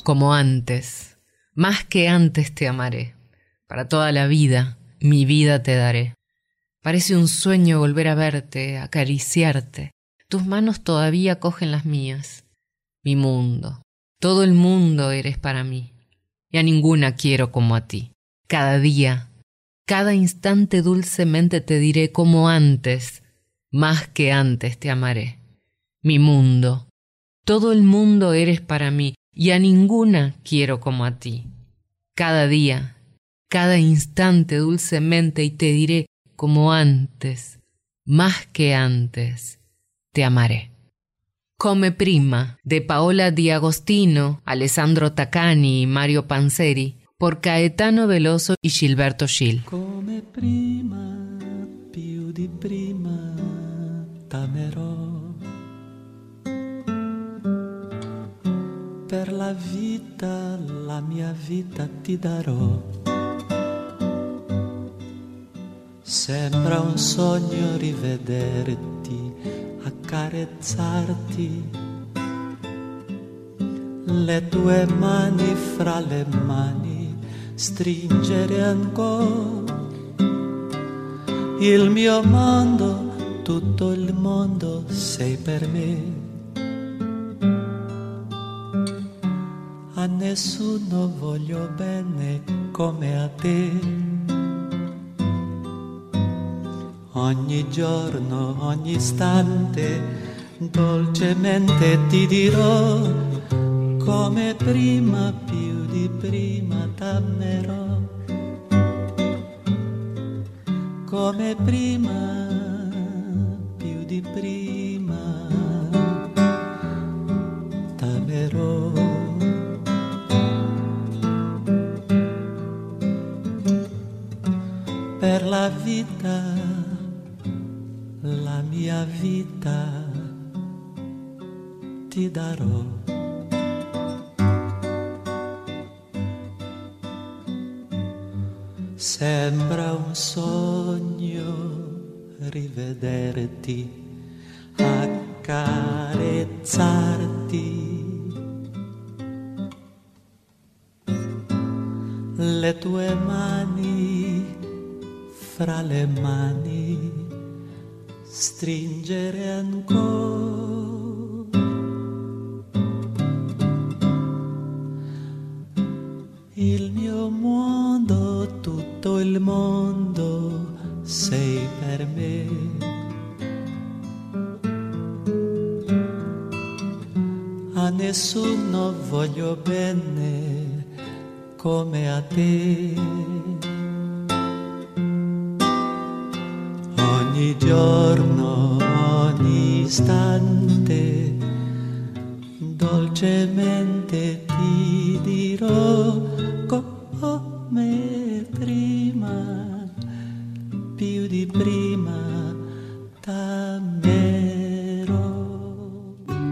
Como antes, más que antes te amaré. Para toda la vida, mi vida te daré. Parece un sueño volver a verte, acariciarte. Tus manos todavía cogen las mías. Mi mundo, todo el mundo eres para mí, y a ninguna quiero como a ti. Cada día, cada instante dulcemente te diré como antes, más que antes te amaré. mi mundo. Todo el mundo eres para mí y a ninguna quiero como a ti. Cada día, cada instante dulcemente y te diré como antes, más que antes, te amaré. Come Prima de Paola Di Agostino, Alessandro Taccani y Mario Panzeri por Caetano Veloso y Gilberto Gil. Come prima, più di prima, t'amerò. Per la vita, la mia vita ti darò. Sembra un sogno rivederti, accarezzarti. Le tue mani fra le mani, stringere ancora. Il mio mondo, tutto il mondo sei per me. A nessuno voglio bene come a te. Ogni giorno, ogni istante, dolcemente ti dirò, come prima, più di prima t'amerò. Come prima, più di prima t'amerò. Per la vita mia vita ti darò. Sembra un sogno rivederti, accarezzarti. Le tue mani fra le mani stringere ancora. Il mio mondo, tutto il mondo sei per me. A nessuno voglio bene come a te. Ogni giorno, ogni istante, dolcemente ti dirò come prima, più di prima t'amerò.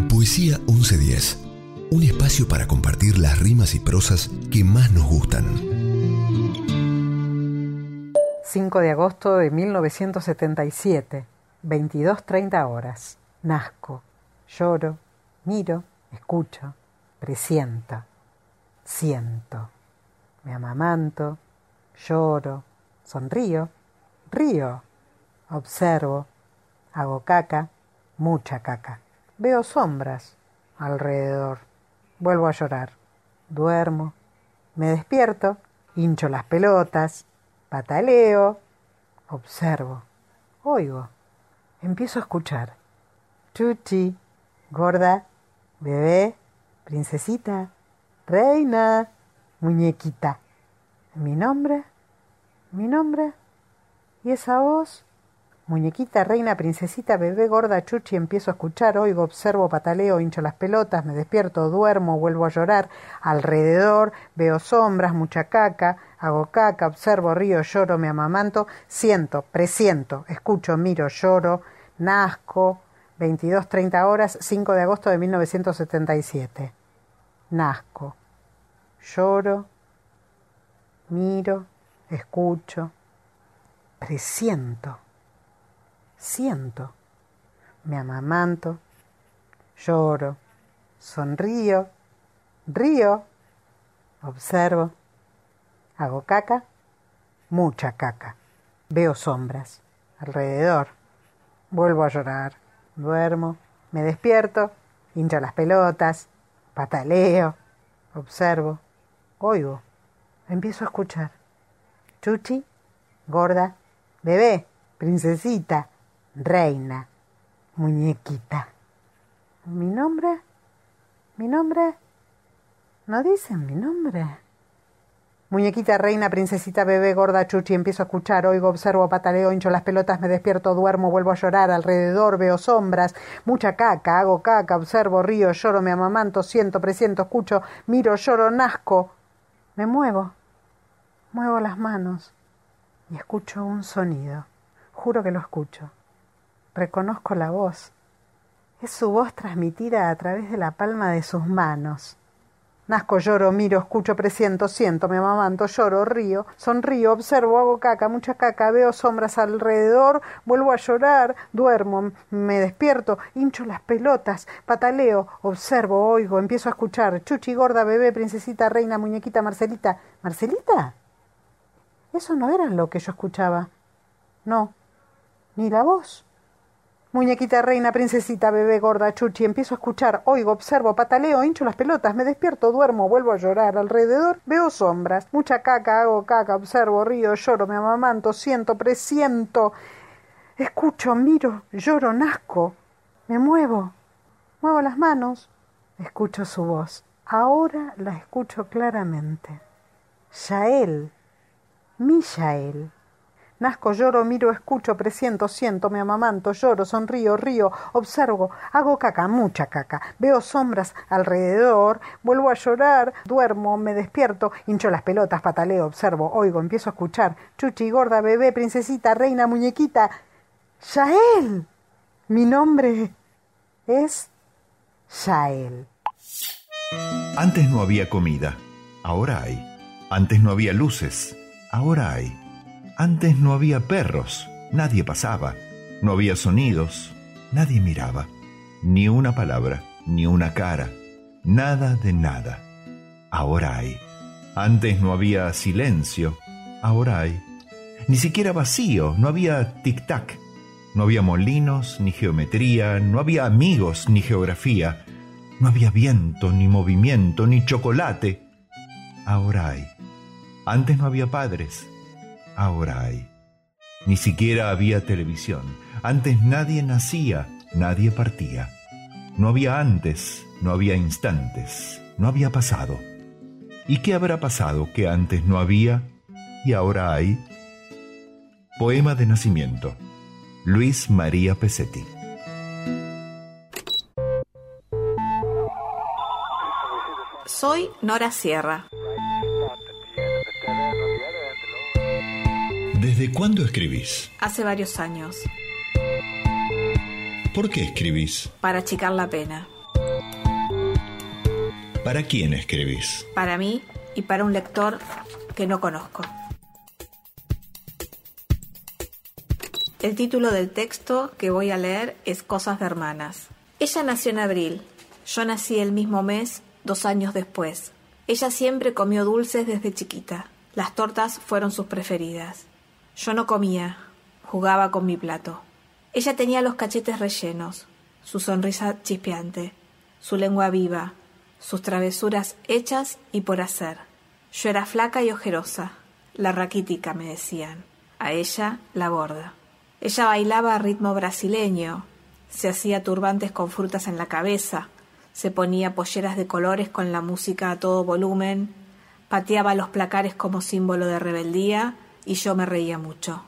Poesía 1110. Un espacio para compartir las rimas y prosas que más nos gustan. 5 de agosto de 1977, 22.30 horas. Nazco, lloro, miro, escucho, presiento, siento. Me amamanto, lloro, sonrío, río, observo, hago caca, mucha caca. Veo sombras alrededor, vuelvo a llorar, duermo, me despierto, hincho las pelotas, pataleo, observo, oigo, empiezo a escuchar. Chuchi, gorda, bebé, princesita, reina, muñequita. ¿Mi nombre? ¿Mi nombre? ¿Y esa voz? Muñequita, reina, princesita, bebé, gorda, chuchi, empiezo a escuchar, oigo, observo, pataleo, hincho las pelotas, me despierto, duermo, vuelvo a llorar, alrededor, veo sombras, mucha caca, hago caca, observo, río, lloro, me amamanto, siento, presiento, escucho, miro, lloro, nazco, 22, 30 horas, 5 de agosto de 1977. Nazco, lloro, miro, escucho, presiento siento, me amamanto, lloro, sonrío, río, observo, hago caca, mucha caca, veo sombras alrededor, vuelvo a llorar, duermo, me despierto, hincho las pelotas, pataleo, observo, oigo, empiezo a escuchar. Chuchi, gorda, bebé, princesita, reina, muñequita. ¿Mi nombre? ¿Mi nombre? ¿No dicen mi nombre? Muñequita reina, princesita bebé, gorda chuchi, empiezo a escuchar, oigo, observo, pataleo, hincho las pelotas, me despierto, duermo, vuelvo a llorar, alrededor veo sombras, mucha caca, hago caca, observo, río, lloro, me amamanto, siento, presiento, escucho, miro, lloro, nazco. Me muevo, muevo las manos y escucho un sonido. Juro que lo escucho. Reconozco la voz. Es su voz transmitida a través de la palma de sus manos. Nazco, lloro, miro, escucho, presiento, siento, me amamanto, lloro, río, sonrío, observo, hago caca, mucha caca, veo sombras alrededor, vuelvo a llorar, duermo, me despierto, hincho las pelotas, pataleo, observo, oigo, empiezo a escuchar, chuchi, gorda, bebé, princesita, reina, muñequita, Marcelita. ¿Marcelita? Eso no era lo que yo escuchaba. No, ni la voz. Muñequita reina, princesita, bebé, gorda, chuchi, empiezo a escuchar, oigo, observo, pataleo, hincho las pelotas, me despierto, duermo, vuelvo a llorar. Alrededor veo sombras, mucha caca, hago caca, observo, río, lloro, me amamanto, siento, presiento. Escucho, miro, lloro, nazco, me muevo, muevo las manos, escucho su voz. Ahora la escucho claramente. Yael, mi Yael. Nazco, lloro, miro, escucho, presiento, siento, me amamanto, lloro, sonrío, río, observo, hago caca, mucha caca, veo sombras alrededor, vuelvo a llorar, duermo, me despierto, hincho las pelotas, pataleo, observo, oigo, empiezo a escuchar, chuchi, gorda, bebé, princesita, reina, muñequita, Yael. Mi nombre es Yael. Antes no había comida, ahora hay. Antes no había luces, ahora hay. Antes no había perros, nadie pasaba. No había sonidos, nadie miraba. Ni una palabra, ni una cara, nada de nada. Ahora hay. Antes no había silencio, ahora hay. Ni siquiera vacío, no había tic-tac. No había molinos, ni geometría, no había amigos, ni geografía. No había viento, ni movimiento, ni chocolate. Ahora hay. Antes no había padres, ahora hay. Ni siquiera había televisión. Antes nadie nacía, nadie partía. No había antes, no había instantes, no había pasado. ¿Y qué habrá pasado que antes no había y ahora hay? Poema de nacimiento. Luis María Pesetti. Soy Nora Sierra. ¿Desde cuándo escribís? Hace varios años. ¿Por qué escribís? Para achicar la pena. ¿Para quién escribís? Para mí y para un lector que no conozco. El título del texto que voy a leer es Cosas de Hermanas. Ella nació en abril. Yo nací el mismo mes, dos años después. Ella siempre comió dulces desde chiquita. Las tortas fueron sus preferidas. Yo no comía, jugaba con mi plato. Ella tenía los cachetes rellenos, su sonrisa chispeante, su lengua viva, sus travesuras hechas y por hacer. Yo era flaca y ojerosa, la raquítica me decían, a ella la gorda. Ella bailaba a ritmo brasileño, se hacía turbantes con frutas en la cabeza, se ponía polleras de colores con la música a todo volumen, pateaba los placares como símbolo de rebeldía y yo me reía mucho.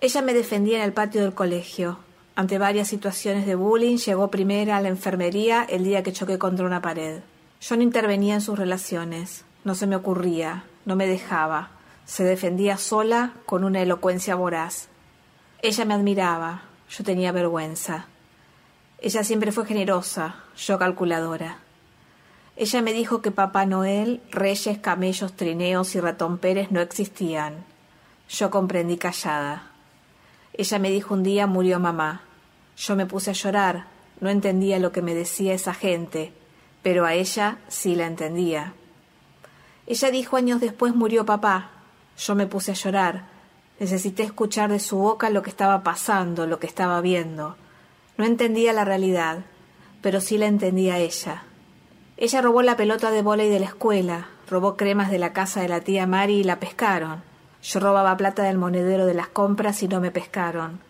Ella me defendía en el patio del colegio. Ante varias situaciones de bullying, llegó primera a la enfermería el día que choqué contra una pared. Yo no intervenía en sus relaciones, no se me ocurría, no me dejaba, se defendía sola con una elocuencia voraz. Ella me admiraba, yo tenía vergüenza. Ella siempre fue generosa, yo calculadora. Ella me dijo que Papá Noel, reyes, camellos, trineos y ratón Pérez no existían. Yo comprendí callada. Ella me dijo un día murió mamá. Yo me puse a llorar, no entendía lo que me decía esa gente, pero a ella sí la entendía. Ella dijo años después murió papá. Yo me puse a llorar. Necesité escuchar de su boca lo que estaba pasando, lo que estaba viendo. No entendía la realidad, pero sí la entendía ella. Ella robó la pelota de vóley de la escuela, robó cremas de la casa de la tía Mari y la pescaron. Yo robaba plata del monedero de las compras y no me pescaron.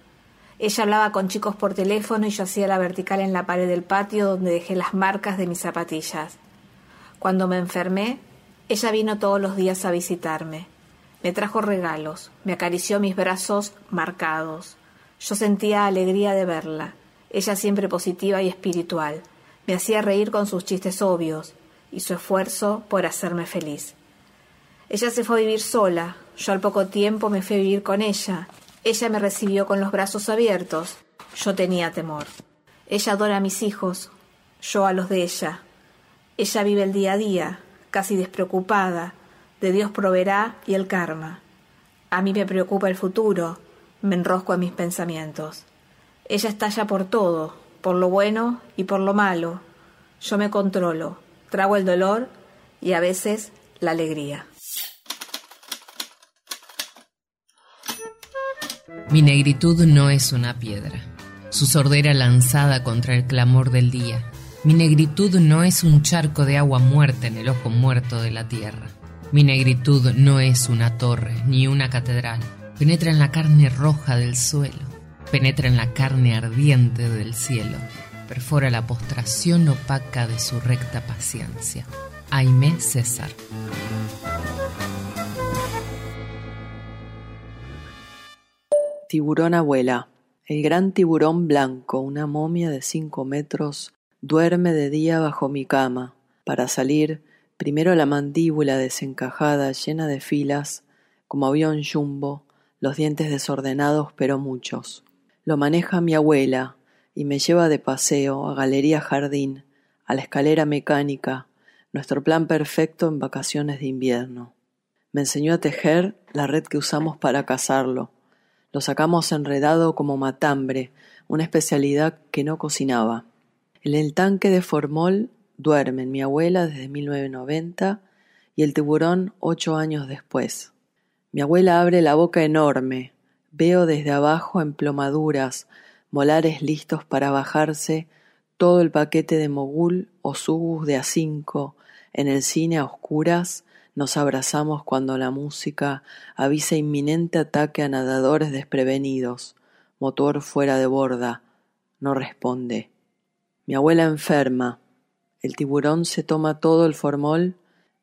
Ella hablaba con chicos por teléfono y yo hacía la vertical en la pared del patio donde dejé las marcas de mis zapatillas. Cuando me enfermé, ella vino todos los días a visitarme. Me trajo regalos, me acarició mis brazos marcados. Yo sentía alegría de verla, ella siempre positiva y espiritual. Me hacía reír con sus chistes obvios y su esfuerzo por hacerme feliz. Ella se fue a vivir sola, yo al poco tiempo me fui a vivir con ella. Ella me recibió con los brazos abiertos, yo tenía temor. Ella adora a mis hijos, yo a los de ella. Ella vive el día a día, casi despreocupada, de Dios proveerá y el karma. A mí me preocupa el futuro, me enrosco en mis pensamientos. Ella estalla por todo, por lo bueno y por lo malo. Yo me controlo, trago el dolor y a veces la alegría. Mi negritud no es una piedra, su sordera lanzada contra el clamor del día. Mi negritud no es un charco de agua muerta en el ojo muerto de la tierra. Mi negritud no es una torre ni una catedral. Penetra en la carne roja del suelo, penetra en la carne ardiente del cielo, perfora la postración opaca de su recta paciencia. Aimé César. Tiburón abuela. El gran tiburón blanco, una momia de cinco metros, duerme de día bajo mi cama. Para salir, primero la mandíbula desencajada, llena de filas, como avión jumbo, los dientes desordenados pero muchos. Lo maneja mi abuela y me lleva de paseo a Galería Jardín, a la escalera mecánica, nuestro plan perfecto en vacaciones de invierno. Me enseñó a tejer la red que usamos para cazarlo lo sacamos enredado como matambre, una especialidad que no cocinaba. En el tanque de formol duermen mi abuela desde 1990 y el tiburón ocho años después. Mi abuela abre la boca enorme. Veo desde abajo emplomaduras, molares listos para bajarse, todo el paquete de mogul o subus de a cinco, en el cine a oscuras, nos abrazamos cuando la música avisa inminente ataque a nadadores desprevenidos. Motor fuera de borda. No responde. Mi abuela enferma. El tiburón se toma todo el formol.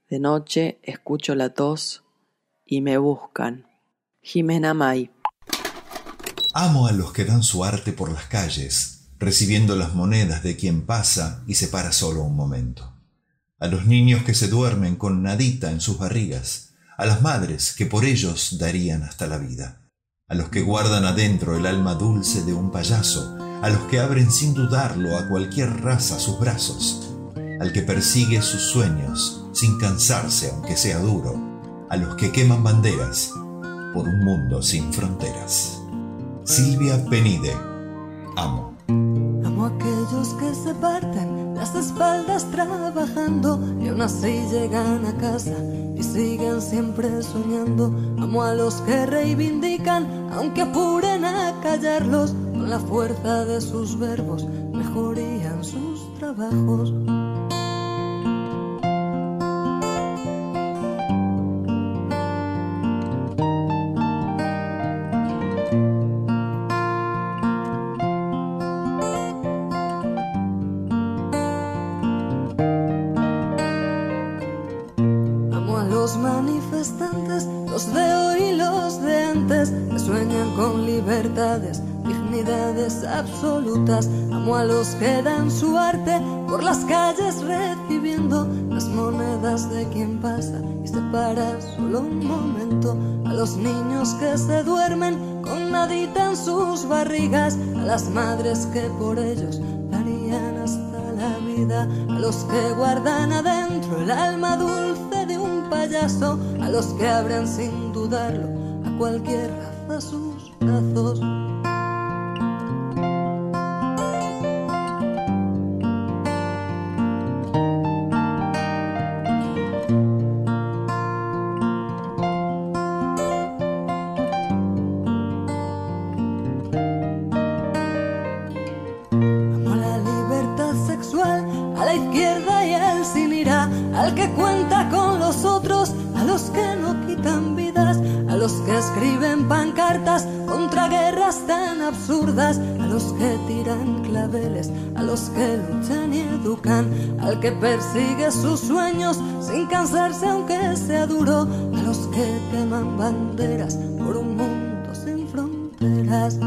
De noche escucho la tos y me buscan. Jimena May. Amo a los que dan su arte por las calles, recibiendo las monedas de quien pasa y se para solo un momento a los niños que se duermen con nadita en sus barrigas, a las madres que por ellos darían hasta la vida, a los que guardan adentro el alma dulce de un payaso, a los que abren sin dudarlo a cualquier raza sus brazos, al que persigue sus sueños sin cansarse aunque sea duro, a los que queman banderas por un mundo sin fronteras. Silvia Penide, amo. Aquellos que se parten las espaldas trabajando y aún así llegan a casa y siguen siempre soñando. Amo a los que reivindican, aunque apuren a callarlos, con la fuerza de sus verbos mejorían sus trabajos. Amo a los que dan su arte por las calles recibiendo las monedas de quien pasa y se para solo un momento. A los niños que se duermen con nadita en sus barrigas. A las madres que por ellos darían hasta la vida. A los que guardan adentro el alma dulce de un payaso. A los que abren sin dudarlo a cualquier raza sus brazos. Persigue sus sueños sin cansarse aunque sea duro, a los que queman banderas por un mundo sin fronteras.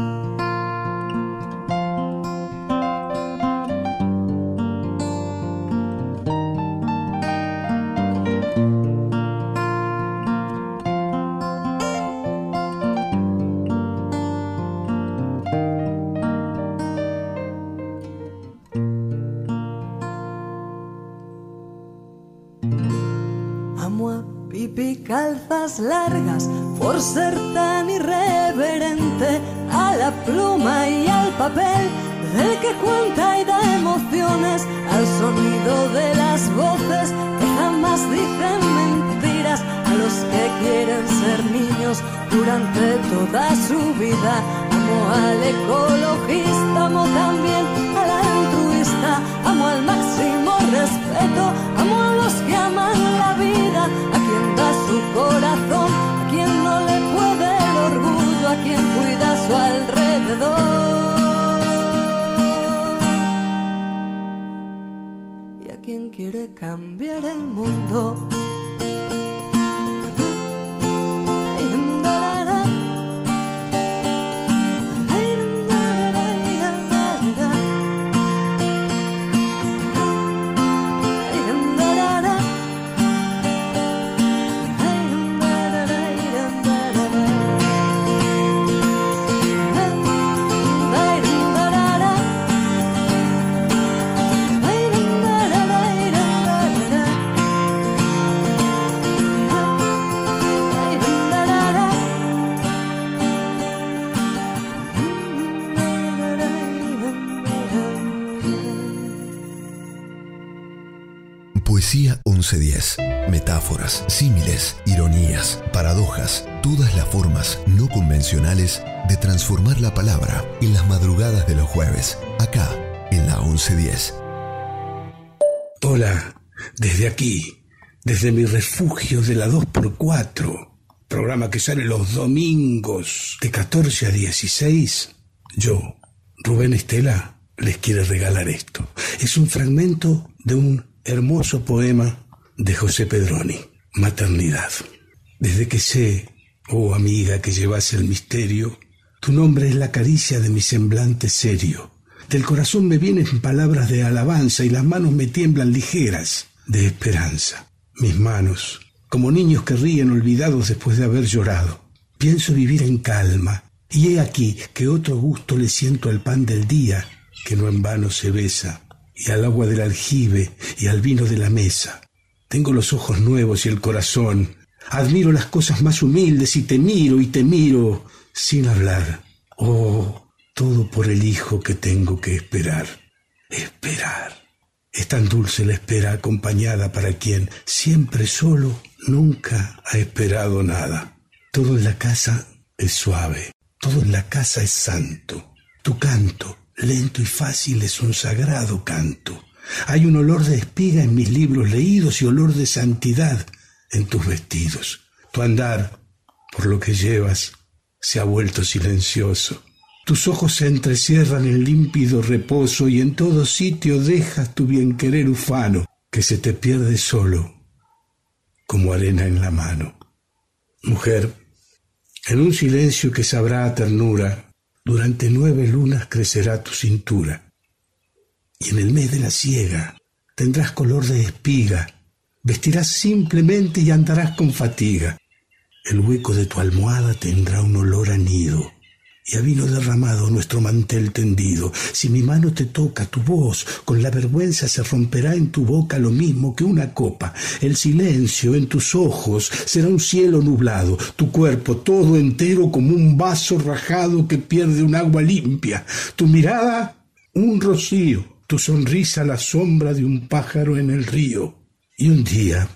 Largas por ser tan irreverente a la pluma y al papel del que cuenta y da emociones al sonido de las voces que jamás dicen mentiras a los que quieren ser niños durante toda su vida amo al ecologista amo también al altruista amo al máximo respeto amo a los que aman la vida su corazón, alrededor. Y a quien quiere cambiar el mundo. De transformar la palabra en las madrugadas de los jueves, acá en la 1110. Hola, desde aquí, desde mi refugio de la 2x4, programa que sale los domingos de 14 a 16, yo, Rubén Estela, les quiero regalar esto. Es un fragmento de un hermoso poema de José Pedroni, Maternidad. Desde que sé, oh amiga que llevas el misterio, tu nombre es la caricia de mi semblante serio. Del corazón me vienen palabras de alabanza y las manos me tiemblan ligeras de esperanza. Mis manos, como niños que ríen olvidados después de haber llorado. Pienso vivir en calma, y he aquí que otro gusto le siento al pan del día, que no en vano se besa y al agua del aljibe y al vino de la mesa. Tengo los ojos nuevos y el corazón. Admiro las cosas más humildes y te miro y te miro sin hablar. Oh, todo por el hijo que tengo que esperar. Esperar. Es tan dulce la espera acompañada para quien siempre solo nunca ha esperado nada. Todo en la casa es suave, todo en la casa es santo. Tu canto, lento y fácil es un sagrado canto. Hay un olor de espiga en mis libros leídos y olor de santidad en tus vestidos. Tu andar, por lo que llevas, se ha vuelto silencioso. Tus ojos se entrecierran en límpido reposo y en todo sitio dejas tu bien querer ufano, que se te pierde solo, como arena en la mano. Mujer, en un silencio que sabrá a ternura, durante nueve lunas crecerá tu cintura, y en el mes de la siega tendrás color de espiga, vestirás simplemente y andarás con fatiga. El hueco de tu almohada tendrá un olor a nido y a vino derramado nuestro mantel tendido. Si mi mano te toca, tu voz con la vergüenza se romperá en tu boca lo mismo que una copa. El silencio en tus ojos será un cielo nublado, tu cuerpo todo entero como un vaso rajado que pierde un agua limpia. Tu mirada, un rocío, tu sonrisa la sombra de un pájaro en el río. Y un día,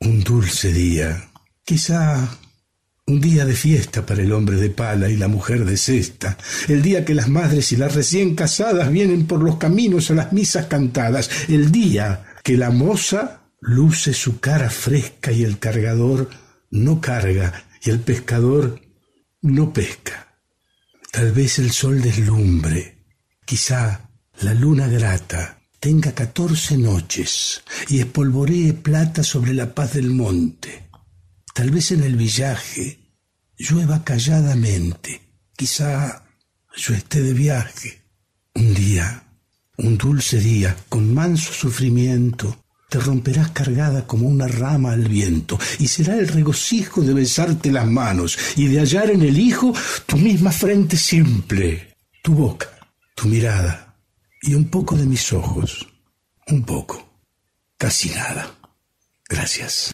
un dulce día, quizá un día de fiesta para el hombre de pala y la mujer de cesta, el día que las madres y las recién casadas vienen por los caminos a las misas cantadas, el día que la moza luce su cara fresca y el cargador no carga y el pescador no pesca. Tal vez el sol deslumbre, quizá la luna grata tenga catorce noches y espolvoree plata sobre la paz del monte. Tal vez en el villaje llueva calladamente, quizá yo esté de viaje. Un día, un dulce día, con manso sufrimiento, te romperás cargada como una rama al viento, y será el regocijo de besarte las manos y de hallar en el hijo tu misma frente simple, tu boca, tu mirada y un poco de mis ojos, un poco, casi nada. Gracias.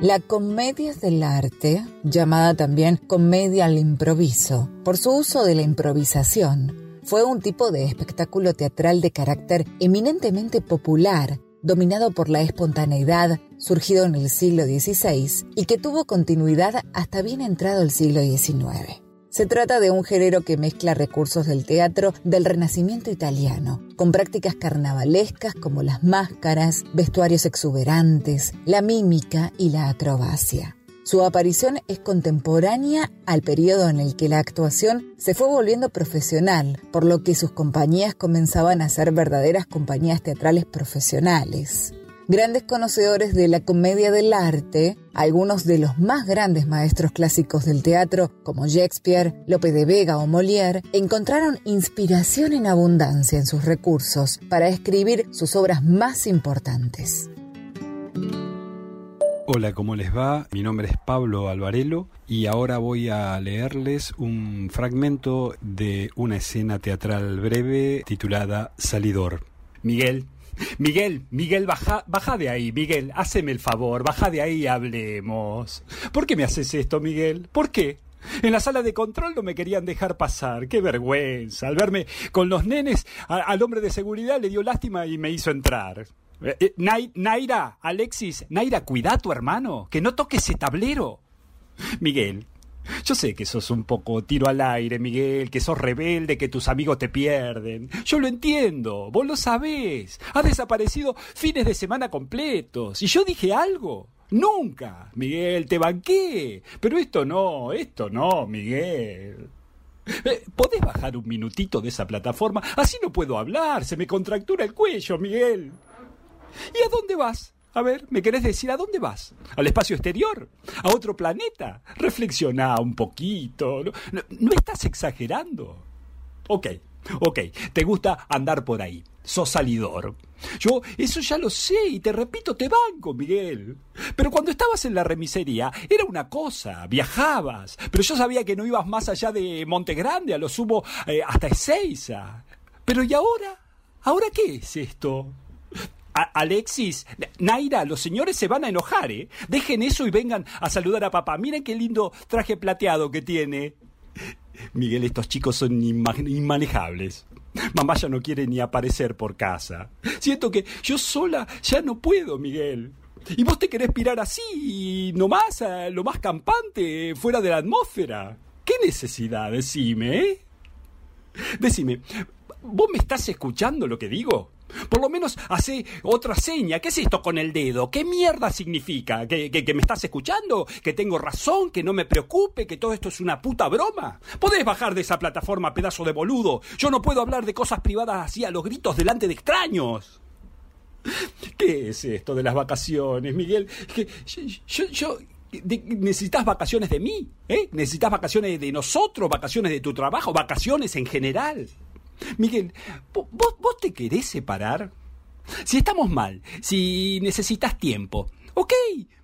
La comedia del arte, llamada también comedia al improviso, por su uso de la improvisación, fue un tipo de espectáculo teatral de carácter eminentemente popular, dominado por la espontaneidad, surgido en el siglo XVI y que tuvo continuidad hasta bien entrado el siglo XIX. Se trata de un género que mezcla recursos del teatro del Renacimiento italiano, con prácticas carnavalescas como las máscaras, vestuarios exuberantes, la mímica y la acrobacia. Su aparición es contemporánea al periodo en el que la actuación se fue volviendo profesional, por lo que sus compañías comenzaban a ser verdaderas compañías teatrales profesionales. Grandes conocedores de la comedia del arte, algunos de los más grandes maestros clásicos del teatro, como Shakespeare, Lope de Vega o Molière, encontraron inspiración en abundancia en sus recursos para escribir sus obras más importantes. Hola, ¿cómo les va? Mi nombre es Pablo Alvarelo y ahora voy a leerles un fragmento de una escena teatral breve titulada Salidor. Miguel, Miguel, Miguel, baja, baja de ahí, Miguel, haceme el favor, baja de ahí y hablemos. ¿Por qué me haces esto, Miguel? ¿Por qué? En la sala de control no me querían dejar pasar. ¡Qué vergüenza! Al verme con los nenes, al hombre de seguridad le dio lástima y me hizo entrar. Eh, eh, Naira, Alexis, Naira, cuida a tu hermano, que no toque ese tablero. Miguel, yo sé que sos un poco tiro al aire, Miguel, que sos rebelde, que tus amigos te pierden. Yo lo entiendo, vos lo sabés. Has desaparecido fines de semana completos. ¿Y yo dije algo? Nunca, Miguel, te banqué. Pero esto no, esto no, Miguel. Eh, ¿Podés bajar un minutito de esa plataforma? Así no puedo hablar, se me contractura el cuello, Miguel. ¿Y a dónde vas? A ver, ¿me querés decir a dónde vas? ¿Al espacio exterior? ¿A otro planeta? Reflexiona un poquito. ¿No, estás exagerando? Ok, ok, te gusta andar por ahí. Sos salidor. Yo eso ya lo sé y te repito, te banco, Miguel. Pero cuando estabas en la remisería era una cosa, viajabas, pero yo sabía que no ibas más allá de Monte Grande, a lo sumo eh, hasta Ezeiza. Pero ¿y ahora? ¿Ahora qué es esto? Alexis, Naira, los señores se van a enojar, ¿eh? Dejen eso y vengan a saludar a papá. Miren qué lindo traje plateado que tiene. Miguel, estos chicos son inmanejables. Mamá ya no quiere ni aparecer por casa. Siento que yo sola ya no puedo, Miguel. Y vos te querés pirar así, nomás, a lo más campante, fuera de la atmósfera. ¿Qué necesidad? Decime, ¿eh? Decime, ¿vos me estás escuchando lo que digo? Por lo menos hace otra seña. ¿Qué es esto con el dedo? ¿Qué mierda significa? ¿Que, me estás escuchando? ¿Que tengo razón? ¿Que no me preocupe? ¿Que todo esto es una puta broma? Podés bajar de esa plataforma, pedazo de boludo. Yo no puedo hablar de cosas privadas así a los gritos delante de extraños. ¿Qué es esto de las vacaciones, Miguel? Que yo, necesitas vacaciones de mí, ¿eh? Necesitas vacaciones de nosotros, vacaciones de tu trabajo, vacaciones en general. Miguel, ¿vos, ¿vos te querés separar? Si estamos mal, si necesitas tiempo, ok,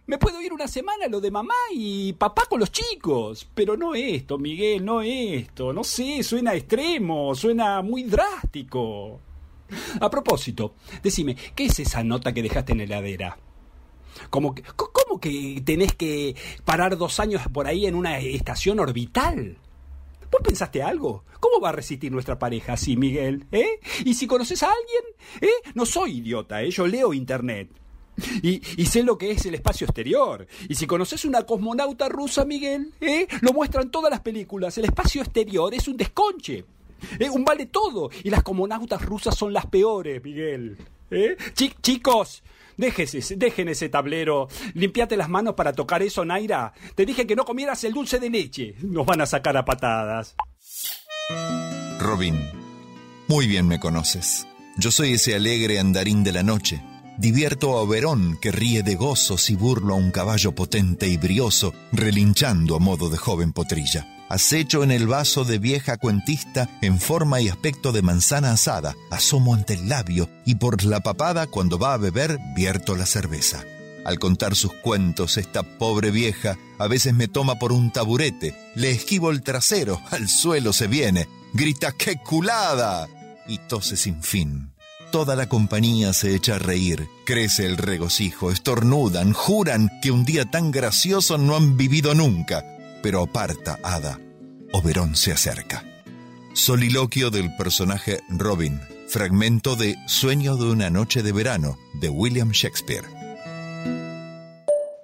me puedo ir una semana a lo de mamá y papá con los chicos. Pero no esto, Miguel, no esto. No sé, suena extremo, suena muy drástico. A propósito, decime, ¿qué es esa nota que dejaste en la heladera? ¿Cómo que, ¿Cómo que tenés que parar dos años por ahí en una estación orbital? ¿Vos pensaste algo? ¿Cómo va a resistir nuestra pareja así, Miguel? ¿Eh? ¿Y si conoces a alguien? ¿Eh? No soy idiota, ¿eh? Yo leo internet. Y, sé lo que es el espacio exterior. Y si conoces una cosmonauta rusa, Miguel, ¿eh? Lo muestran todas las películas. El espacio exterior es un desconche. ¿eh? Un vale todo. Y las cosmonautas rusas son las peores, Miguel. ¿Eh? chicos, Déjese, dejen ese tablero. Limpiate las manos para tocar eso, Naira. Te dije que no comieras el dulce de leche. Nos van a sacar a patadas. Robin, muy bien me conoces. Yo soy ese alegre andarín de la noche. Divierto a Oberón que ríe de gozos y burlo a un caballo potente y brioso, relinchando a modo de joven potrilla. Acecho en el vaso de vieja cuentista en forma y aspecto de manzana asada, asomo ante el labio y por la papada cuando va a beber vierto la cerveza. Al contar sus cuentos, esta pobre vieja a veces me toma por un taburete, le esquivo el trasero, al suelo se viene, grita ¡qué culada! y tose sin fin. Toda la compañía se echa a reír, crece el regocijo, estornudan, juran que un día tan gracioso no han vivido nunca. Pero aparta, hada, Oberón se acerca. Soliloquio del personaje Robin, fragmento de Sueño de una noche de verano, de William Shakespeare.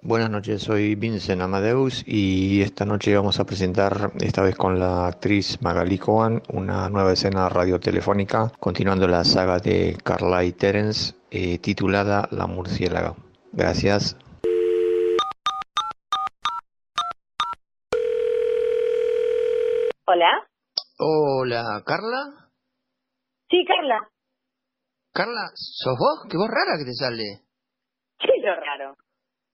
Buenas noches, soy Vincent Amadeus y esta noche vamos a presentar, esta vez con la actriz Magali Cohen, una nueva escena radiotelefónica, continuando la saga de Carla y Terence, eh, titulada La murciélaga. Gracias. Hola. Hola, ¿Carla? Sí, Carla. Carla, ¿sos vos? ¿Qué voz rara que te sale? ¿Qué es lo raro?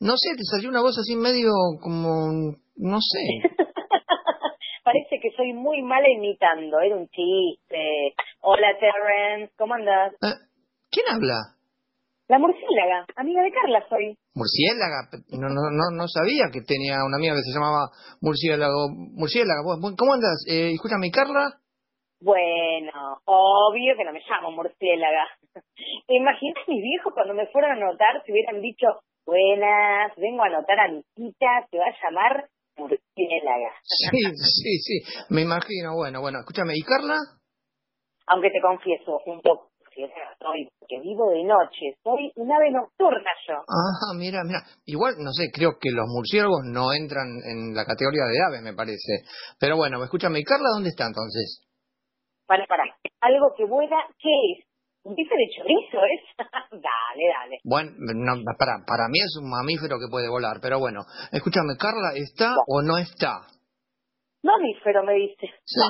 No sé, te salió una voz así medio como... no sé. Parece que soy muy mala imitando, era un chiste. Hola, Terrence, ¿cómo andas? Eh, ¿Quién habla? La murciélaga, amiga de Carla soy. Murciélaga, no, no, no, no sabía que tenía una amiga que se llamaba Murciélago. Murciélaga, ¿cómo andas? Eh, escúchame, Carla. Bueno, obvio que no me llamo murciélaga. ¿Te imaginas mis viejos cuando me fueron a notar si hubieran dicho, buenas, vengo a anotar a mi tita, te va a llamar murciélaga? Sí, sí, sí, me imagino. Bueno, bueno, escúchame, ¿y Carla? Aunque te confieso, un poco soy, porque vivo de noche, soy un ave nocturna yo. Ah, mira, mira, igual, no sé, creo que los murciélagos no entran en la categoría de ave, me parece. Pero bueno, escúchame, ¿y Carla dónde está entonces? Para, para, algo que vuela, ¿qué es? ¿Un bife de chorizo es? dale, dale. Bueno, no, para, para mí es un mamífero que puede volar, pero bueno, escúchame, ¿Carla está o no está? Mamífero, me dice. Sí.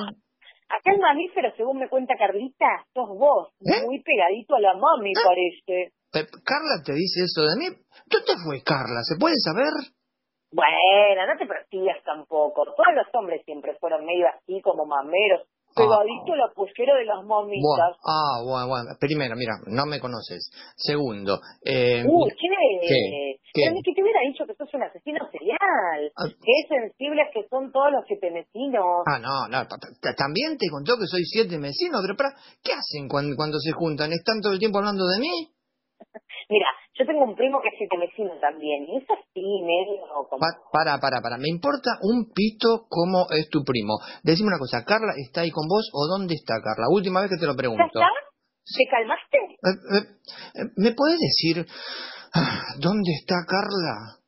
Acá el mamífero, según me cuenta Carlita, sos vos, muy pegadito a la mami, parece. Eh, ¿Carla te dice eso de mí? ¿Dónde fue Carla? ¿Se puede saber? Bueno, no te persigas tampoco. Todos los hombres siempre fueron medio así, como mameros. Pegadito a la puchera de las mamitas. Bueno, ah, bueno, bueno. Primero, mira, no me conoces. Segundo, eh, Uy, ¿qué? ¿Qué? ¿Qué? Pero ni que te hubiera dicho que sos un asesino serial. Ah. Qué sensibles que son todos los gepenecinos. Ah, no, no, ta- ta- también te contó que soy siete vecinos, pero para, ¿qué hacen cuando, cuando se juntan? ¿Están todo el tiempo hablando de mí? Mira, yo tengo un primo que es vecino también, y es así, medio como... Pa- para, para, para, me importa un pito cómo es tu primo. Decime una cosa, ¿Carla está ahí con vos o dónde está Carla? Última vez que te lo ¿Ya pregunto. está? ¿Te calmaste? Eh, eh, eh, ¿Me puedes decir ah, dónde está Carla?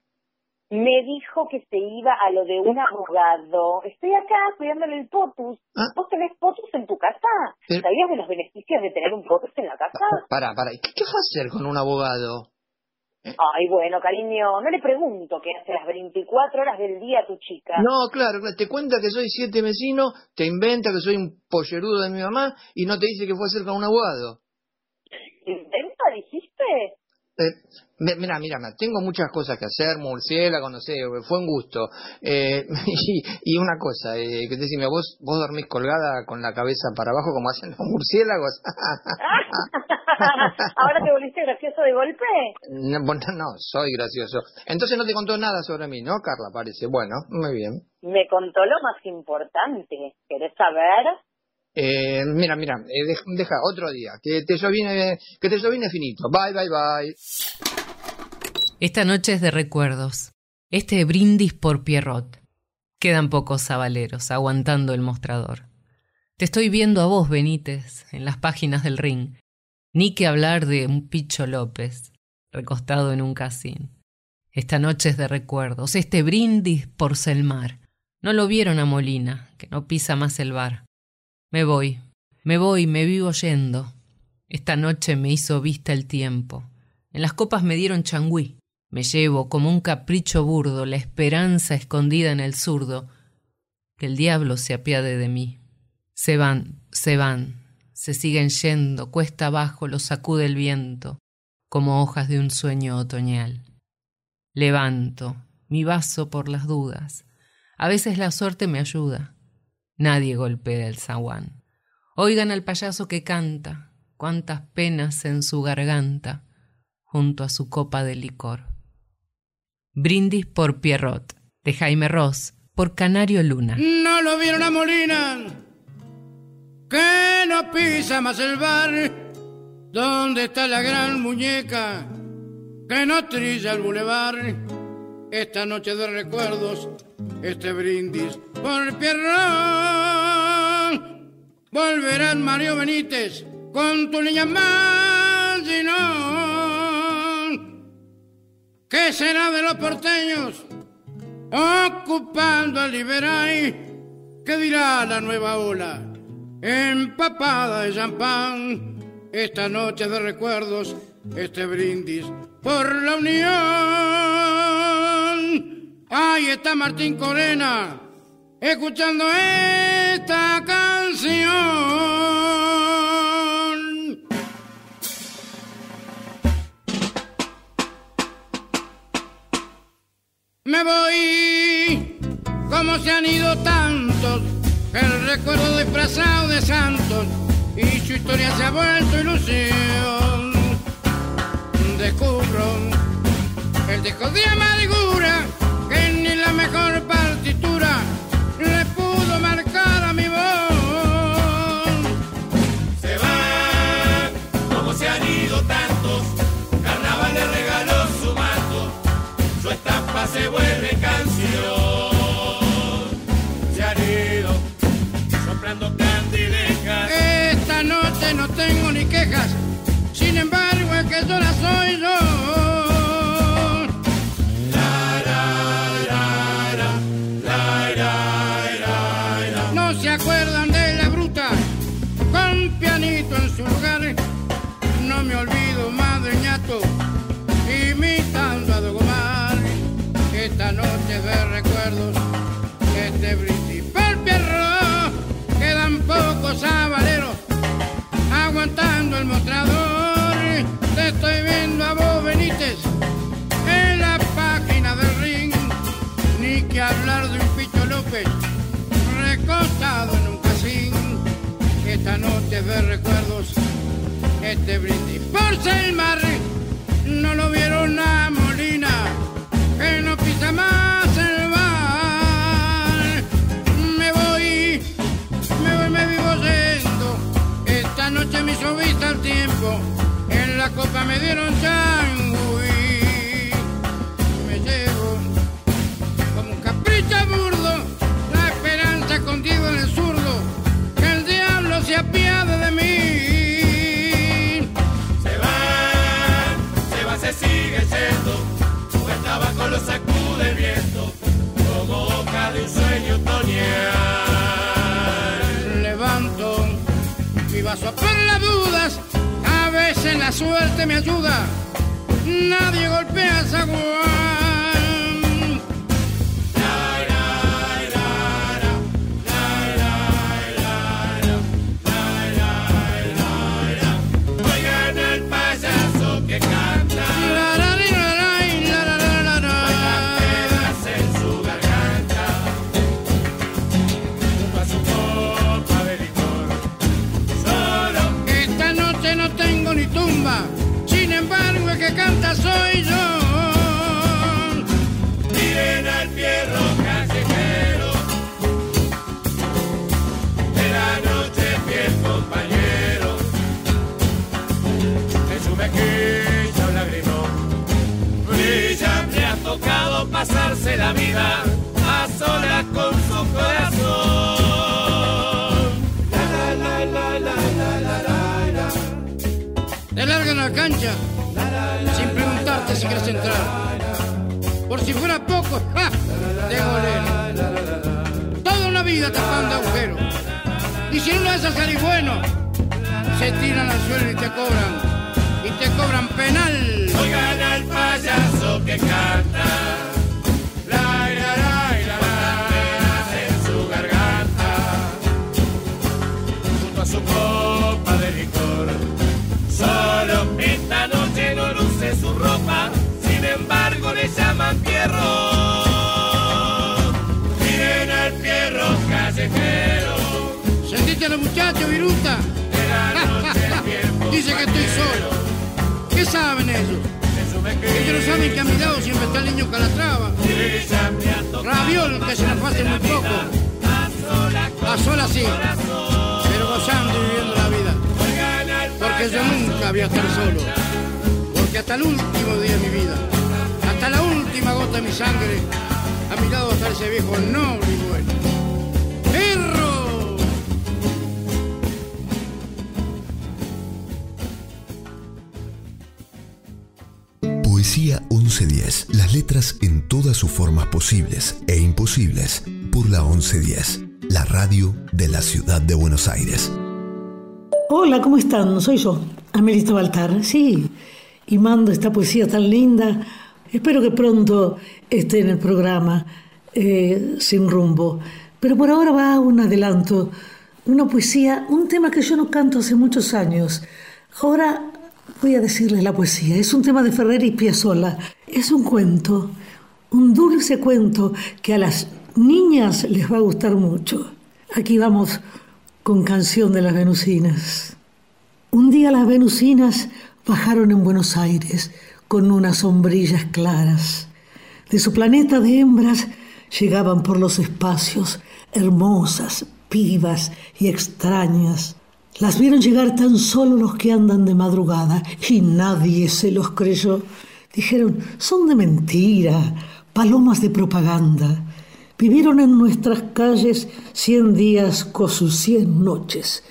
Me dijo que se iba a lo de un abogado. Estoy acá cuidándole el potus. ¿Vos tenés potus en tu casa? Pero- ¿Sabías de los beneficios de tener un potus en la casa? Para, para, ¿qué, qué va a hacer con un abogado? Ay, bueno, cariño, no le pregunto qué hace las 24 horas del día a tu chica. No, claro, te cuenta que soy siete vecinos, te inventa que soy un pollerudo de mi mamá y no te dice que fue a hacer con un abogado. ¿Inventa, dijiste? Eh, mira, mira, tengo muchas cosas que hacer, murciélago, no sé, fue un gusto. Eh, y, y una cosa, eh, que te decime, vos, vos dormís colgada con la cabeza para abajo como hacen los murciélagos. ¿Ahora te volviste gracioso de golpe? no, bueno, no, soy gracioso. Entonces no te contó nada sobre mí, ¿no, Carla? Parece. Bueno, muy bien. Me contó lo más importante. ¿Querés saber? Eh, mira, mira, eh, dej- deja otro día, que te llovine, que te llovine finito. Bye, bye, bye. Esta noche es de recuerdos. Este brindis por Pierrot. Quedan pocos sabaleros aguantando el mostrador. Te estoy viendo a vos, Benítez, en las páginas del ring. Ni que hablar de un Picho López, recostado en un casín. Esta noche es de recuerdos. Este brindis por Selmar. No lo vieron a Molina, que no pisa más el bar. Me voy, me voy, me vivo yendo. Esta noche me hizo vista el tiempo. En las copas me dieron changüí. Me llevo como un capricho burdo la esperanza escondida en el zurdo. Que el diablo se apiade de mí. Se van, se van, se siguen yendo, cuesta abajo, los sacude el viento, como hojas de un sueño otoñal. Levanto mi vaso por las dudas. A veces la suerte me ayuda. Nadie golpea el zaguán. Oigan al payaso que canta, cuántas penas en su garganta, junto a su copa de licor. Brindis por Pierrot, de Jaime Ross, por Canario Luna. No lo vieron a Molina, que no pisa más el bar, donde está la gran muñeca, que no trilla el bulevar. Esta noche de recuerdos, este brindis por Pierrot volverán Mario Benítez con tu niña no ¿Qué será de los porteños ocupando el Liberay? ¿Qué dirá la nueva ola empapada de champán? Esta noche de recuerdos, este brindis por la unión. Ahí está Martín Corena escuchando esta canción. Me voy, como se han ido tantos, el recuerdo disfrazado de santos y su historia se ha vuelto ilusión. Descubro el disco de amargura que ni la mejor partitura no tengo ni quejas, sin embargo es que sola soy el mostrador. Te estoy viendo a vos, Benítez, en la página del ring. Ni que hablar de un Picho López recostado en un casín. Esta noche de recuerdos, este brindis por Selmar. No lo vieron a Molina, que no pisa más tiempo. En la copa me dieron changui. Me llevo como un capricho burdo la esperanza contigo en el zurdo. Que el diablo se apiade de mí. Se van, se va, se sigue yendo, su tabaco lo sacude el viento, como hoja de un sueño otoñal. Levanto mi vaso por las dudas. Suerte me ayuda. Nadie golpea esa zaguán. La vida a solas con su corazón. La, la, la, la, la, la, la, la. Te largan a la cancha sin preguntarte si quieres entrar. Por si fuera poco, ¡ja! de golero. Toda una vida tapando agujeros. Y si no haces salir bueno, se tiran al suelo y te cobran. Y te cobran penal. Oigan al payaso que canta. Llaman Pierro. Miren al Pierro callejero. ¿Sentiste a los muchachos, Viruta? Dice que estoy solo. ¿Qué saben ellos? Ellos no saben que a mi lado siempre está el niño Calatrava. Raviol, que se nos pase muy poco. A sola sí, pero gozando y viviendo la vida. Porque yo nunca voy a estar solo. Porque hasta el último día de mi vida, la última gota de mi sangre, a mi lado va a estar ese viejo noble y bueno. ¡Perro! Poesía 1110. Las letras en todas sus formas posibles e imposibles por la 1110. La radio de la ciudad de Buenos Aires. Hola, ¿cómo están? Soy yo, Amelito Baltar. Sí, y mando esta poesía tan linda. Espero que pronto esté en el programa eh, Sin Rumbo. Pero por ahora va un adelanto, una poesía, un tema que yo no canto hace muchos años. Ahora voy a decirles la poesía. Es un tema de Ferrer y Piazzolla. Es un cuento, un dulce cuento que a las niñas les va a gustar mucho. Aquí vamos con Canción de las Venusinas. Un día las Venusinas bajaron en Buenos Aires con unas sombrillas claras. De su planeta de hembras llegaban por los espacios hermosas, pibas y extrañas. Las vieron llegar tan solo los que andan de madrugada y nadie se los creyó. Dijeron, son de mentira, palomas de propaganda. Vivieron en nuestras calles cien días con sus cien noches.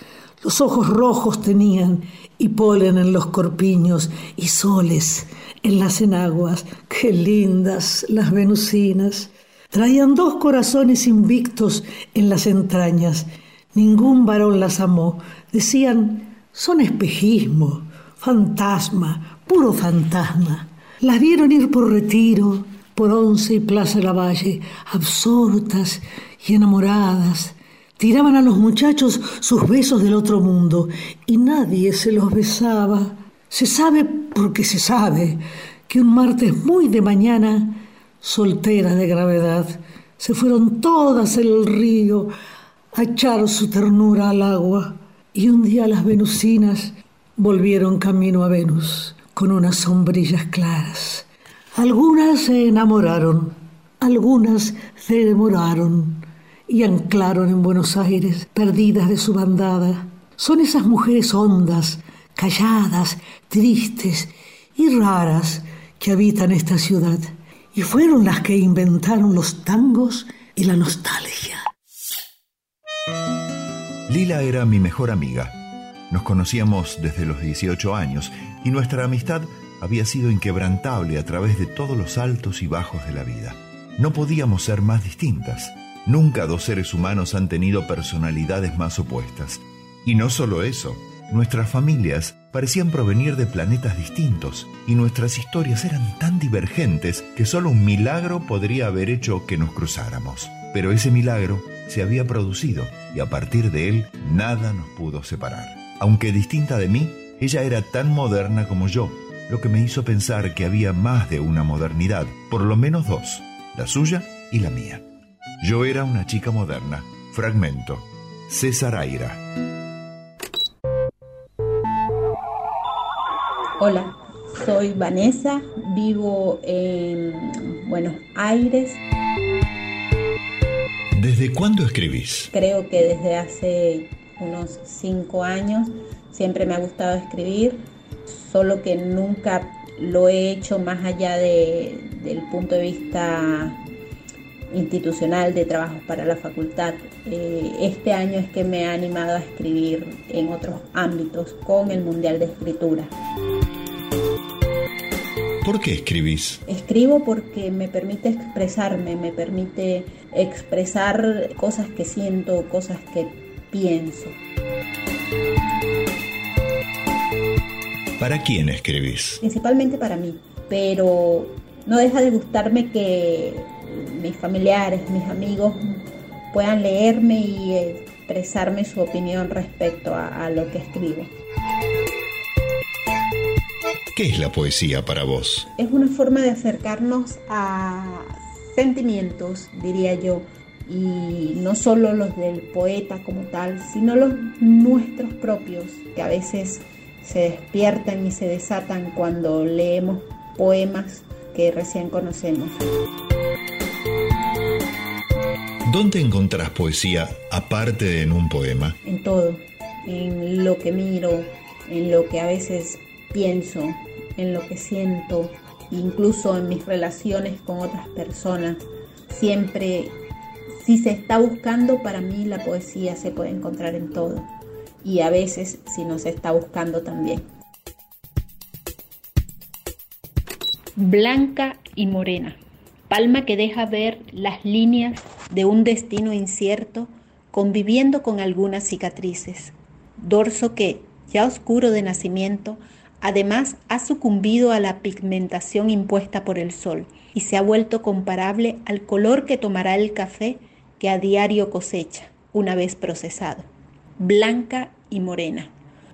Los ojos rojos tenían y polen en los corpiños y soles en las enaguas. Qué lindas las venusinas. Traían dos corazones invictos en las entrañas. Ningún varón las amó. Decían, son espejismo, fantasma, puro fantasma. Las vieron ir por retiro, por Once y Plaza Lavalle, absortas y enamoradas. Tiraban a los muchachos sus besos del otro mundo y nadie se los besaba. Se sabe porque se sabe que un martes muy de mañana, solteras de gravedad, se fueron todas el río a echar su ternura al agua y un día las venusinas volvieron camino a Venus con unas sombrillas claras. Algunas se enamoraron, algunas se demoraron y anclaron en Buenos Aires, perdidas de su bandada. Son esas mujeres hondas, calladas, tristes y raras que habitan esta ciudad. Y fueron las que inventaron los tangos y la nostalgia. Lila era mi mejor amiga. Nos conocíamos desde los 18 años y nuestra amistad había sido inquebrantable a través de todos los altos y bajos de la vida. No podíamos ser más distintas. Nunca dos seres humanos han tenido personalidades más opuestas. Y no solo eso, nuestras familias parecían provenir de planetas distintos y nuestras historias eran tan divergentes que solo un milagro podría haber hecho que nos cruzáramos. Pero ese milagro se había producido y a partir de él nada nos pudo separar. Aunque distinta de mí, ella era tan moderna como yo, lo que me hizo pensar que había más de una modernidad, por lo menos dos, la suya y la mía. Yo era una chica moderna. Fragmento. César Aira. Hola, soy Vanessa, vivo en Buenos Aires. ¿Desde cuándo escribís? Creo que desde hace unos cinco años siempre me ha gustado escribir, solo que nunca lo he hecho más allá de, del punto de vista institucional de trabajos para la facultad. Eh, este año es que me ha animado a escribir en otros ámbitos con el Mundial de Escritura. ¿Por qué escribís? Escribo porque me permite expresarme, me permite expresar cosas que siento, cosas que pienso. ¿Para quién escribís? Principalmente para mí, pero no deja de gustarme que mis familiares, mis amigos puedan leerme y expresarme su opinión respecto a, a lo que escribo. ¿Qué es la poesía para vos? Es una forma de acercarnos a sentimientos, diría yo, y no solo los del poeta como tal, sino los nuestros propios, que a veces se despiertan y se desatan cuando leemos poemas que recién conocemos. ¿Dónde encontrás poesía aparte de en un poema? En todo, en lo que miro, en lo que a veces pienso, en lo que siento, incluso en mis relaciones con otras personas. Siempre, si se está buscando, para mí la poesía se puede encontrar en todo. Y a veces si no se está buscando también. Blanca y morena. Palma que deja ver las líneas de un destino incierto conviviendo con algunas cicatrices. Dorso que, ya oscuro de nacimiento, Además, ha sucumbido a la pigmentación impuesta por el sol y se ha vuelto comparable al color que tomará el café que a diario cosecha, una vez procesado. Blanca y morena.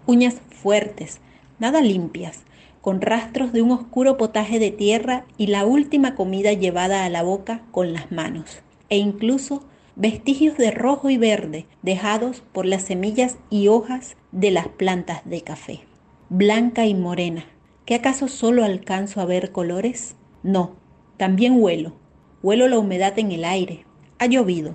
Uñas fuertes, nada limpias, con rastros de un oscuro potaje de tierra y la última comida llevada a la boca con las manos, e incluso vestigios de rojo y verde dejados por las semillas y hojas de las plantas de café blanca y morena. ¿Qué acaso solo alcanzo a ver colores? No, también huelo. Huelo la humedad en el aire. Ha llovido.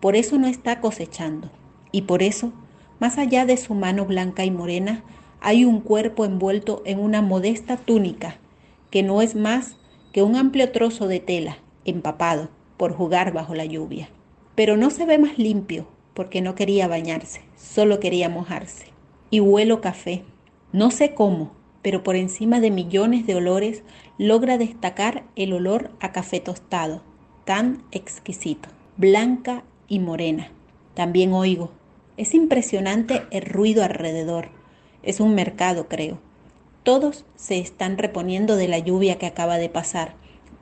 Por eso no está cosechando. Y por eso, más allá de su mano blanca y morena, hay un cuerpo envuelto en una modesta túnica, que no es más que un amplio trozo de tela, empapado, por jugar bajo la lluvia. Pero no se ve más limpio, porque no quería bañarse, solo quería mojarse. Y huelo café, no sé cómo, pero por encima de millones de olores logra destacar el olor a café tostado, tan exquisito, blanca y morena. También oigo. Es impresionante el ruido alrededor. Es un mercado, creo. Todos se están reponiendo de la lluvia que acaba de pasar,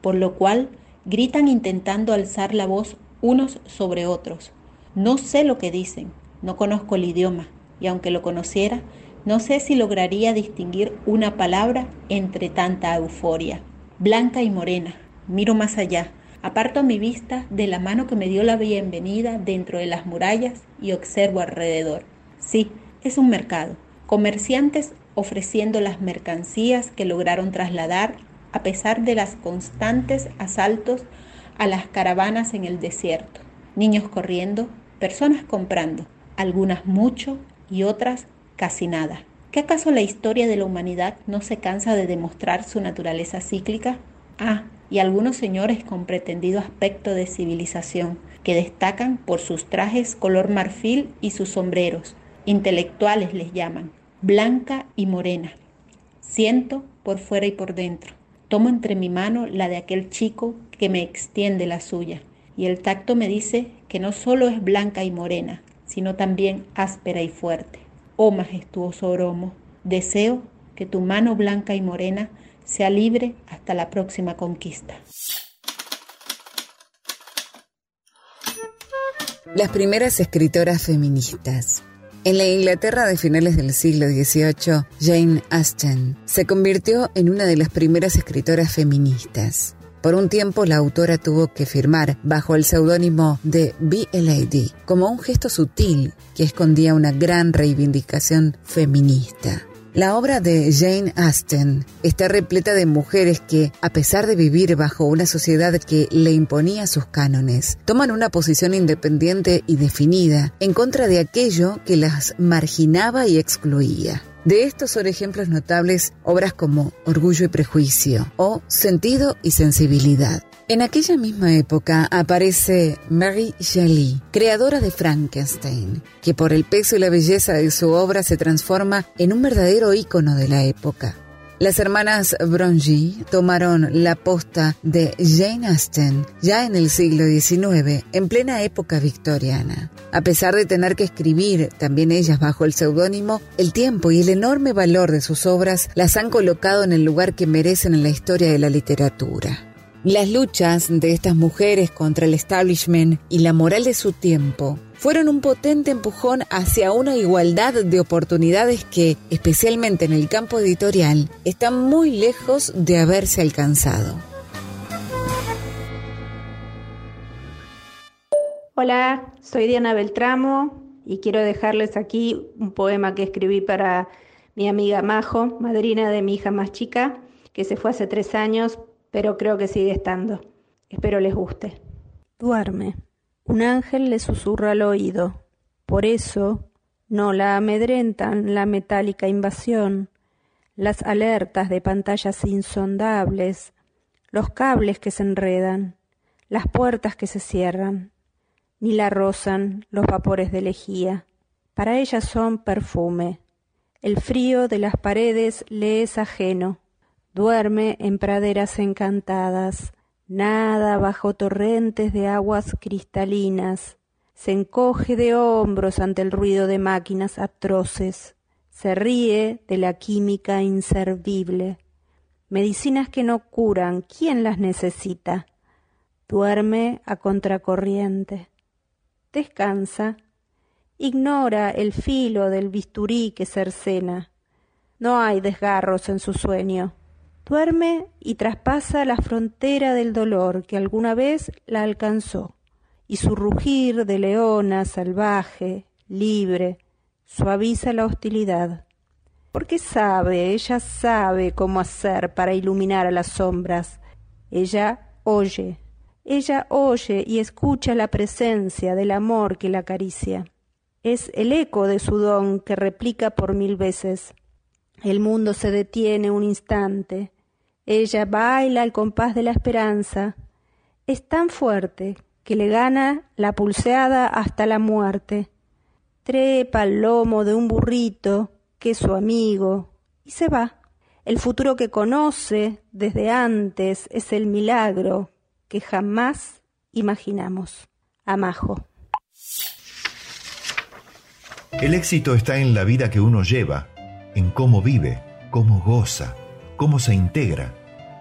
por lo cual gritan intentando alzar la voz unos sobre otros. No sé lo que dicen, no conozco el idioma, y aunque lo conociera, no sé si lograría distinguir una palabra entre tanta euforia. Blanca y morena, miro más allá, aparto mi vista de la mano que me dio la bienvenida dentro de las murallas y observo alrededor. Sí, es un mercado. Comerciantes ofreciendo las mercancías que lograron trasladar a pesar de las constantes asaltos a las caravanas en el desierto. Niños corriendo, personas comprando, algunas mucho y otras casi nada. ¿Qué acaso la historia de la humanidad no se cansa de demostrar su naturaleza cíclica? Ah, y algunos señores con pretendido aspecto de civilización, que destacan por sus trajes color marfil y sus sombreros. Intelectuales les llaman, blanca y morena. Siento por fuera y por dentro. Tomo entre mi mano la de aquel chico que me extiende la suya, y el tacto me dice que no solo es blanca y morena, sino también áspera y fuerte. Oh majestuoso Oromo, deseo que tu mano blanca y morena sea libre hasta la próxima conquista. Las primeras escritoras feministas. En la Inglaterra de finales del siglo XVIII, Jane Austen se convirtió en una de las primeras escritoras feministas. Por un tiempo la autora tuvo que firmar bajo el seudónimo de Lady, como un gesto sutil que escondía una gran reivindicación feminista. La obra de Jane Austen está repleta de mujeres que, a pesar de vivir bajo una sociedad que le imponía sus cánones, toman una posición independiente y definida en contra de aquello que las marginaba y excluía. De estos son ejemplos notables obras como Orgullo y Prejuicio o Sentido y Sensibilidad. En aquella misma época aparece Mary Shelley, creadora de Frankenstein, que por el peso y la belleza de su obra se transforma en un verdadero ícono de la época. Las hermanas Brongy tomaron la posta de Jane Austen ya en el siglo XIX, en plena época victoriana. A pesar de tener que escribir, también ellas bajo el seudónimo, el tiempo y el enorme valor de sus obras las han colocado en el lugar que merecen en la historia de la literatura. Las luchas de estas mujeres contra el establishment y la moral de su tiempo fueron un potente empujón hacia una igualdad de oportunidades que, especialmente en el campo editorial, están muy lejos de haberse alcanzado. Hola, soy Diana Beltramo y quiero dejarles aquí un poema que escribí para mi amiga Majo, madrina de mi hija más chica, que se fue hace tres años pero creo que sigue estando. Espero les guste. Duerme. Un ángel le susurra al oído. Por eso no la amedrentan la metálica invasión, las alertas de pantallas insondables, los cables que se enredan, las puertas que se cierran, ni la rozan los vapores de lejía. Para ella son perfume. El frío de las paredes le es ajeno duerme en praderas encantadas, nada bajo torrentes de aguas cristalinas, se encoge de hombros ante el ruido de máquinas atroces, se ríe de la química inservible. Medicinas que no curan, ¿quién las necesita? Duerme a contracorriente. Descansa. Ignora el filo del bisturí que cercena. No hay desgarros en su sueño. Duerme y traspasa la frontera del dolor que alguna vez la alcanzó, y su rugir de leona salvaje, libre, suaviza la hostilidad. Porque sabe, ella sabe cómo hacer para iluminar a las sombras. Ella oye, ella oye y escucha la presencia del amor que la acaricia. Es el eco de su don que replica por mil veces. El mundo se detiene un instante, ella baila al compás de la esperanza. Es tan fuerte que le gana la pulseada hasta la muerte. Trepa al lomo de un burrito que es su amigo y se va. El futuro que conoce desde antes es el milagro que jamás imaginamos. Amajo. El éxito está en la vida que uno lleva, en cómo vive, cómo goza cómo se integra,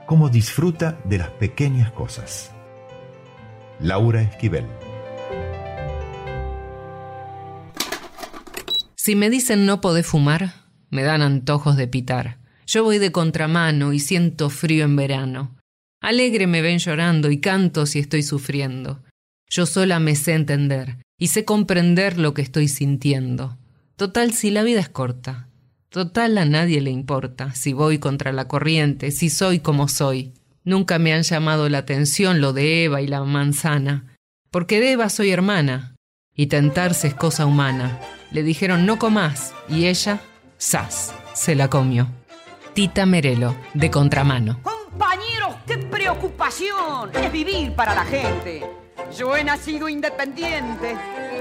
cómo disfruta de las pequeñas cosas. Laura Esquivel. Si me dicen no podés fumar, me dan antojos de pitar. Yo voy de contramano y siento frío en verano. Alegre me ven llorando y canto si estoy sufriendo. Yo sola me sé entender y sé comprender lo que estoy sintiendo. Total, si la vida es corta, Total a nadie le importa si voy contra la corriente, si soy como soy. Nunca me han llamado la atención lo de Eva y la manzana, porque de Eva soy hermana, y tentarse es cosa humana. Le dijeron no comas, y ella, sas, se la comió. Tita Merelo, de contramano. Compañeros, qué preocupación es vivir para la gente. Yo he nacido independiente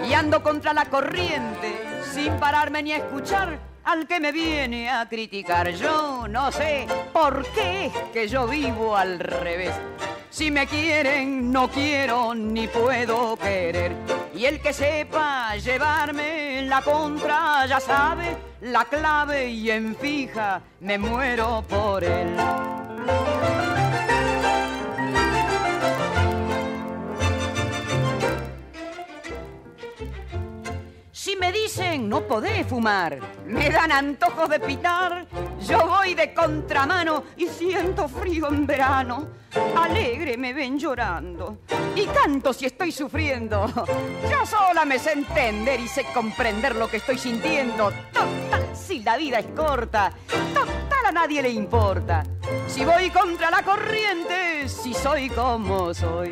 y ando contra la corriente, sin pararme ni a escuchar al que me viene a criticar. Yo no sé por qué que yo vivo al revés. Si me quieren, no quiero ni puedo querer. Y el que sepa llevarme la contra ya sabe la clave y en fija me muero por él. No podés fumar, me dan antojos de pitar, yo voy de contramano y siento frío en verano. Alegre me ven llorando y canto si estoy sufriendo. Yo sola me sé entender y sé comprender lo que estoy sintiendo. Total, si la vida es corta, total a nadie le importa. Si voy contra la corriente, si soy como soy.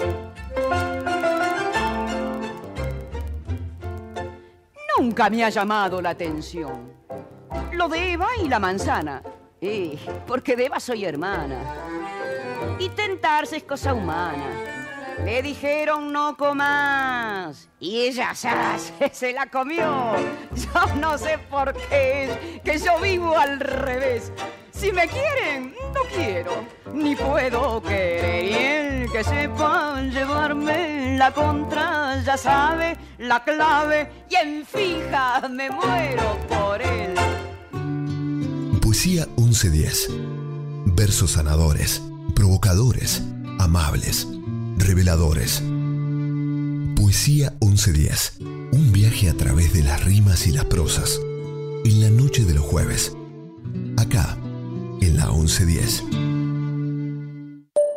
Nunca me ha llamado la atención. Lo de Eva y la manzana. Eh, porque de Eva soy hermana. Y tentarse es cosa humana. Le dijeron no comas. Y ella se la comió. Yo no sé por qué es que yo vivo al revés. Si me quieren, no quiero, ni puedo querer. Y el que sepa llevarme la contra, ya sabe la clave. Y en fija me muero por él. Poesía 1110. Versos sanadores, provocadores, amables, reveladores. Poesía 1110. Un viaje a través de las rimas y las prosas. En la noche de los jueves. Acá, en la 1110.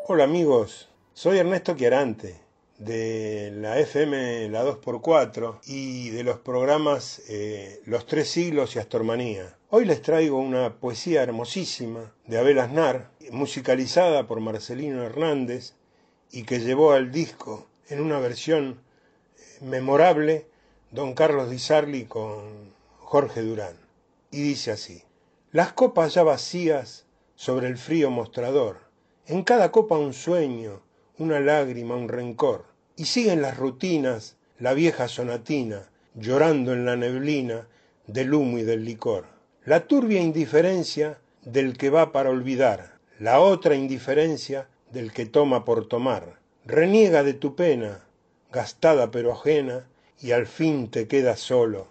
Hola amigos, soy Ernesto Chiarante de la FM La 2x4 y de los programas eh, Los Tres Siglos y Astormanía. Hoy les traigo una poesía hermosísima de Abel Aznar, musicalizada por Marcelino Hernández y que llevó al disco en una versión eh, memorable Don Carlos Di Sarli con Jorge Durán. Y dice así, las copas ya vacías sobre el frío mostrador, en cada copa un sueño, una lágrima, un rencor, y siguen las rutinas, la vieja sonatina, llorando en la neblina del humo y del licor. La turbia indiferencia del que va para olvidar, la otra indiferencia del que toma por tomar. Reniega de tu pena, gastada pero ajena, y al fin te quedas solo,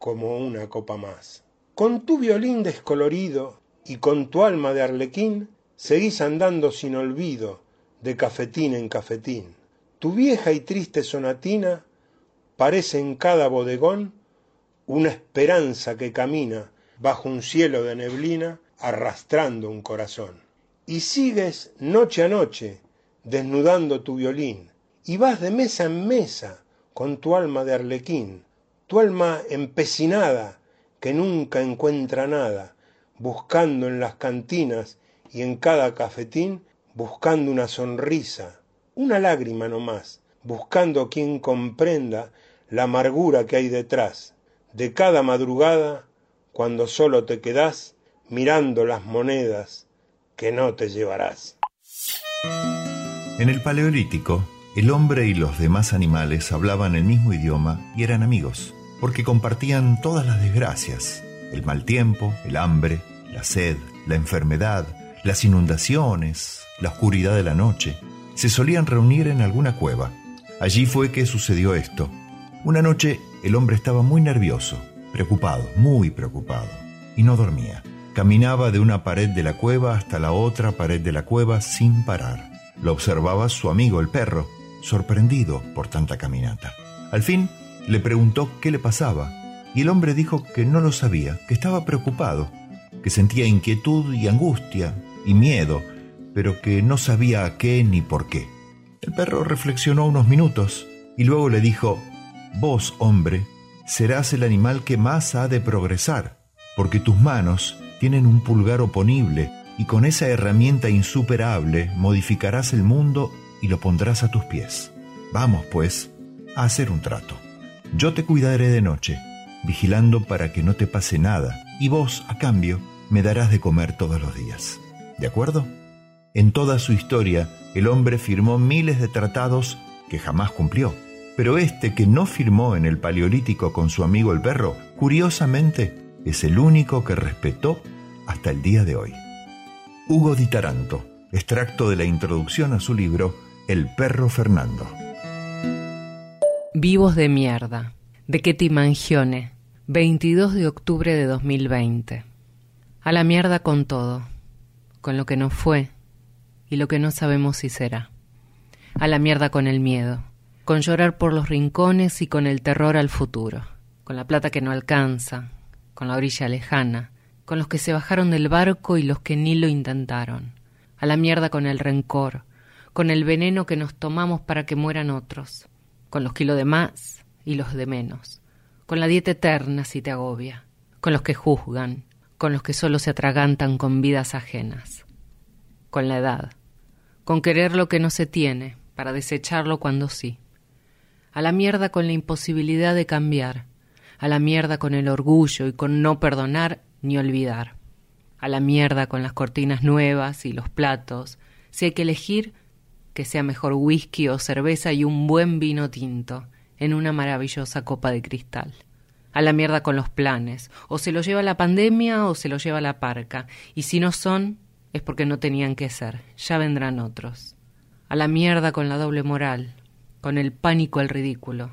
como una copa más. Con tu violín descolorido y con tu alma de arlequín, seguís andando sin olvido, de cafetín en cafetín. Tu vieja y triste sonatina parece en cada bodegón una esperanza que camina bajo un cielo de neblina arrastrando un corazón. Y sigues noche a noche desnudando tu violín y vas de mesa en mesa con tu alma de arlequín, tu alma empecinada que nunca encuentra nada, buscando en las cantinas y en cada cafetín, buscando una sonrisa, una lágrima no más, buscando quien comprenda la amargura que hay detrás de cada madrugada cuando solo te quedás mirando las monedas que no te llevarás. En el Paleolítico, el hombre y los demás animales hablaban el mismo idioma y eran amigos, porque compartían todas las desgracias, el mal tiempo, el hambre, la sed, la enfermedad, las inundaciones, la oscuridad de la noche, se solían reunir en alguna cueva. Allí fue que sucedió esto. Una noche el hombre estaba muy nervioso, preocupado, muy preocupado, y no dormía. Caminaba de una pared de la cueva hasta la otra pared de la cueva sin parar. Lo observaba su amigo el perro, sorprendido por tanta caminata. Al fin le preguntó qué le pasaba, y el hombre dijo que no lo sabía, que estaba preocupado, que sentía inquietud y angustia y miedo, pero que no sabía a qué ni por qué. El perro reflexionó unos minutos y luego le dijo, Vos, hombre, serás el animal que más ha de progresar, porque tus manos tienen un pulgar oponible y con esa herramienta insuperable modificarás el mundo y lo pondrás a tus pies. Vamos, pues, a hacer un trato. Yo te cuidaré de noche, vigilando para que no te pase nada, y vos, a cambio, me darás de comer todos los días. ¿De acuerdo? En toda su historia, el hombre firmó miles de tratados que jamás cumplió. Pero este que no firmó en el Paleolítico con su amigo el perro, curiosamente, es el único que respetó hasta el día de hoy. Hugo Di Taranto, extracto de la introducción a su libro El perro Fernando. Vivos de mierda, de Ketty Mangione, 22 de octubre de 2020. A la mierda con todo, con lo que no fue y lo que no sabemos si será. A la mierda con el miedo, con llorar por los rincones y con el terror al futuro, con la plata que no alcanza, con la orilla lejana, con los que se bajaron del barco y los que ni lo intentaron. A la mierda con el rencor, con el veneno que nos tomamos para que mueran otros, con los kilos de más y los de menos, con la dieta eterna si te agobia, con los que juzgan, con los que solo se atragantan con vidas ajenas, con la edad, con querer lo que no se tiene, para desecharlo cuando sí. A la mierda con la imposibilidad de cambiar, a la mierda con el orgullo y con no perdonar ni olvidar, a la mierda con las cortinas nuevas y los platos, si hay que elegir que sea mejor whisky o cerveza y un buen vino tinto en una maravillosa copa de cristal. A la mierda con los planes. O se lo lleva la pandemia o se lo lleva la parca. Y si no son, es porque no tenían que ser. Ya vendrán otros. A la mierda con la doble moral, con el pánico al ridículo,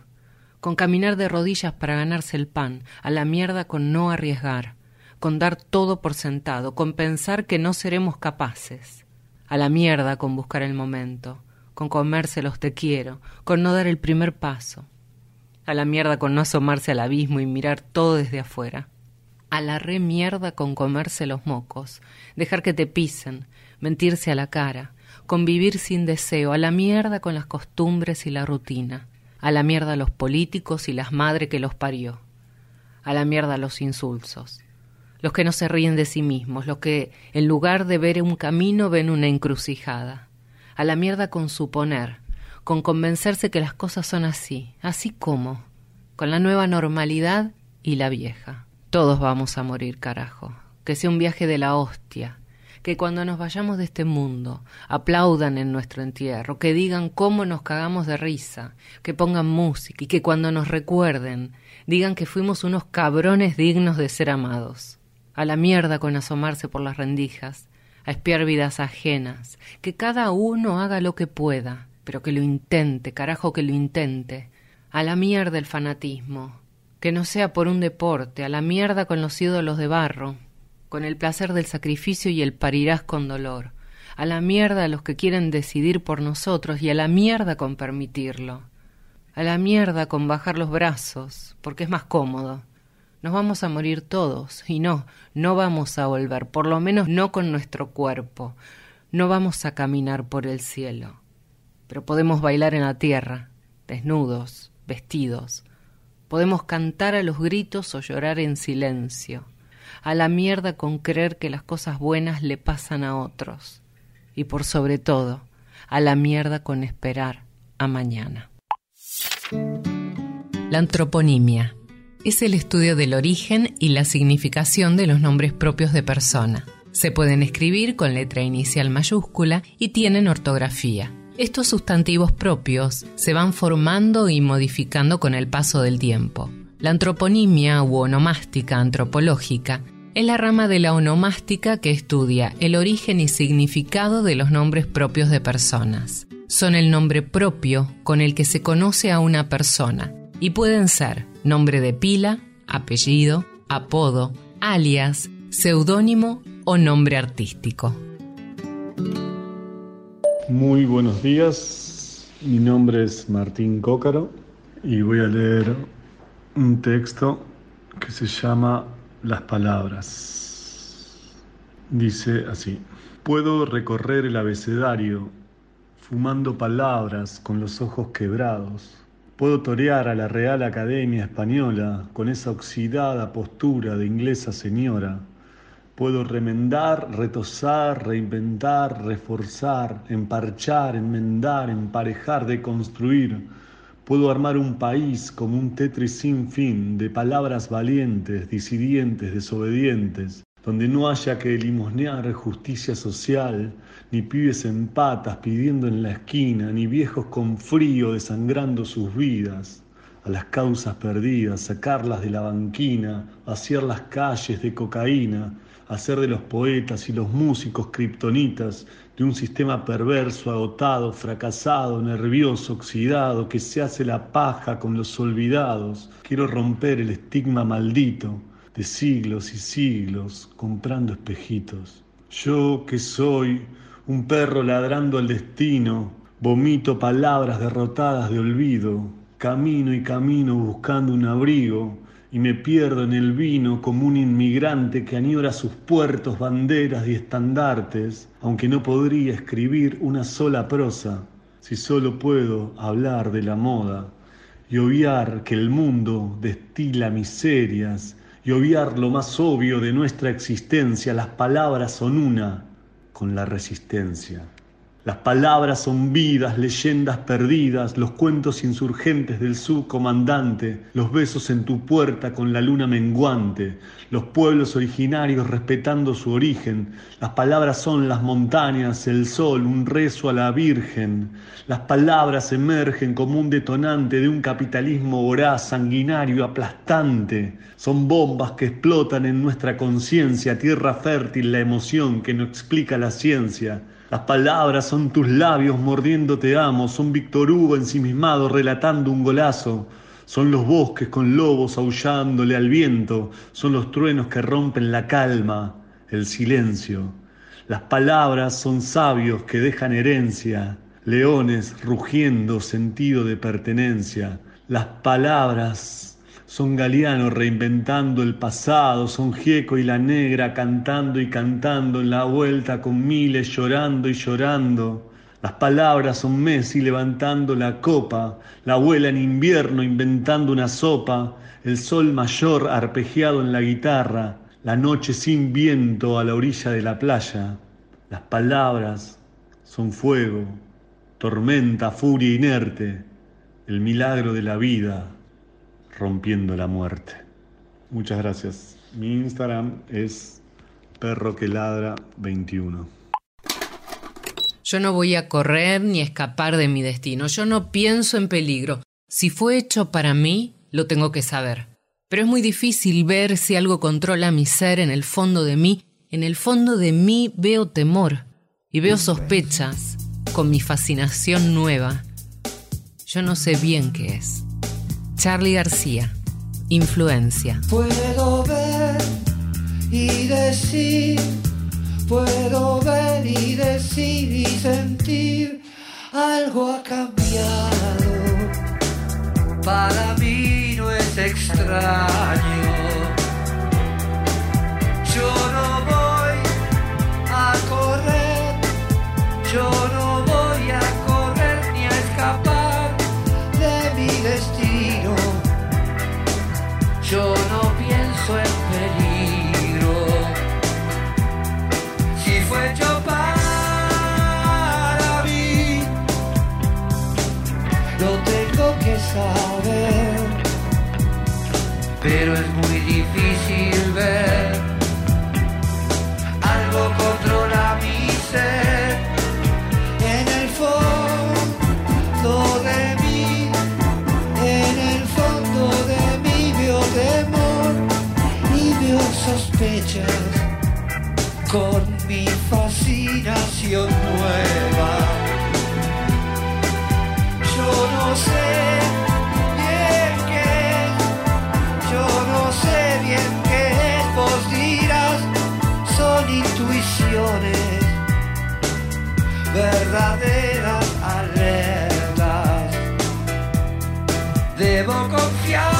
con caminar de rodillas para ganarse el pan, a la mierda con no arriesgar, con dar todo por sentado, con pensar que no seremos capaces, a la mierda con buscar el momento, con comerse los te quiero, con no dar el primer paso, a la mierda con no asomarse al abismo y mirar todo desde afuera, a la re mierda con comerse los mocos, dejar que te pisen, mentirse a la cara, convivir sin deseo, a la mierda con las costumbres y la rutina, a la mierda los políticos y las madres que los parió, a la mierda los insulsos, los que no se ríen de sí mismos, los que en lugar de ver un camino ven una encrucijada, a la mierda con suponer, con convencerse que las cosas son así, así como, con la nueva normalidad y la vieja. Todos vamos a morir, carajo. Que sea un viaje de la hostia, que cuando nos vayamos de este mundo aplaudan en nuestro entierro, que digan cómo nos cagamos de risa, que pongan música y que cuando nos recuerden digan que fuimos unos cabrones dignos de ser amados. A la mierda con asomarse por las rendijas, a espiar vidas ajenas, que cada uno haga lo que pueda, pero que lo intente, carajo que lo intente. A la mierda el fanatismo, que no sea por un deporte, a la mierda con los ídolos de barro, con el placer del sacrificio y el parirás con dolor. A la mierda a los que quieren decidir por nosotros y a la mierda con permitirlo. A la mierda con bajar los brazos, porque es más cómodo. Nos vamos a morir todos y no, no vamos a volver, por lo menos no con nuestro cuerpo. No vamos a caminar por el cielo, pero podemos bailar en la tierra, desnudos, vestidos. Podemos cantar a los gritos o llorar en silencio a la mierda con creer que las cosas buenas le pasan a otros. Y por sobre todo, a la mierda con esperar a mañana. La antroponimia es el estudio del origen y la significación de los nombres propios de persona. Se pueden escribir con letra inicial mayúscula y tienen ortografía. Estos sustantivos propios se van formando y modificando con el paso del tiempo. La antroponimia u onomástica antropológica es la rama de la onomástica que estudia el origen y significado de los nombres propios de personas. Son el nombre propio con el que se conoce a una persona y pueden ser nombre de pila, apellido, apodo, alias, seudónimo o nombre artístico. Muy buenos días, mi nombre es Martín Cócaro y voy a leer un texto que se llama las palabras. Dice así, puedo recorrer el abecedario fumando palabras con los ojos quebrados. Puedo torear a la Real Academia Española con esa oxidada postura de inglesa señora. Puedo remendar, retosar, reinventar, reforzar, emparchar, enmendar, emparejar, deconstruir Puedo armar un país como un Tetris sin fin de palabras valientes, disidentes, desobedientes, donde no haya que limosnear justicia social, ni pibes en patas pidiendo en la esquina, ni viejos con frío desangrando sus vidas, a las causas perdidas, sacarlas de la banquina, vaciar las calles de cocaína, hacer de los poetas y los músicos kriptonitas de un sistema perverso, agotado, fracasado, nervioso, oxidado, que se hace la paja con los olvidados. Quiero romper el estigma maldito de siglos y siglos comprando espejitos. Yo que soy un perro ladrando al destino, vomito palabras derrotadas de olvido, camino y camino buscando un abrigo, y me pierdo en el vino como un inmigrante que añora sus puertos, banderas y estandartes, aunque no podría escribir una sola prosa, si solo puedo hablar de la moda y obviar que el mundo destila miserias y obviar lo más obvio de nuestra existencia, las palabras son una con la resistencia. Las palabras son vidas, leyendas perdidas, los cuentos insurgentes del subcomandante, los besos en tu puerta con la luna menguante, los pueblos originarios respetando su origen. Las palabras son las montañas, el sol, un rezo a la Virgen. Las palabras emergen como un detonante de un capitalismo voraz, sanguinario, aplastante. Son bombas que explotan en nuestra conciencia, tierra fértil, la emoción que no explica la ciencia. Las palabras son tus labios mordiendo te amo, son Víctor Hugo ensimismado relatando un golazo, son los bosques con lobos aullándole al viento, son los truenos que rompen la calma, el silencio. Las palabras son sabios que dejan herencia, leones rugiendo sentido de pertenencia. Las palabras son Galeano reinventando el pasado, son Gieco y la negra cantando y cantando en la vuelta con miles llorando y llorando. Las palabras son Messi levantando la copa, la abuela en invierno inventando una sopa, el sol mayor arpegiado en la guitarra, la noche sin viento a la orilla de la playa. Las palabras son fuego, tormenta, furia inerte, el milagro de la vida rompiendo la muerte. Muchas gracias. Mi Instagram es perro que ladra 21. Yo no voy a correr ni escapar de mi destino. Yo no pienso en peligro. Si fue hecho para mí, lo tengo que saber. Pero es muy difícil ver si algo controla mi ser en el fondo de mí. En el fondo de mí veo temor y veo sospechas con mi fascinación nueva. Yo no sé bien qué es. Charlie García, Influencia. Puedo ver y decir, puedo ver y decir y sentir, algo ha cambiado. Para mí no es extraño. Yo no voy a correr, yo no voy Pero es muy difícil ver. Algo controla mi ser. En el fondo de mí, en el fondo de mí veo temor y veo sospechas con mi fascinación nueva. Yo no sé verdaderas alertas. Debo confiar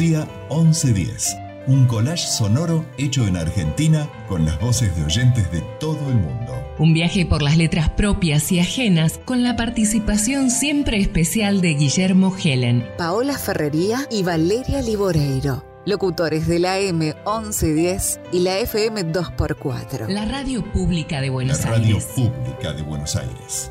Poesía 1110. Un collage sonoro hecho en Argentina con las voces de oyentes de todo el mundo. Un viaje por las letras propias y ajenas con la participación siempre especial de Guillermo Helen. Paola Ferrería y Valeria Liboreiro. Locutores de la M1110 y la FM 2x4. La radio pública de Buenos La radio Aires. pública de Buenos Aires.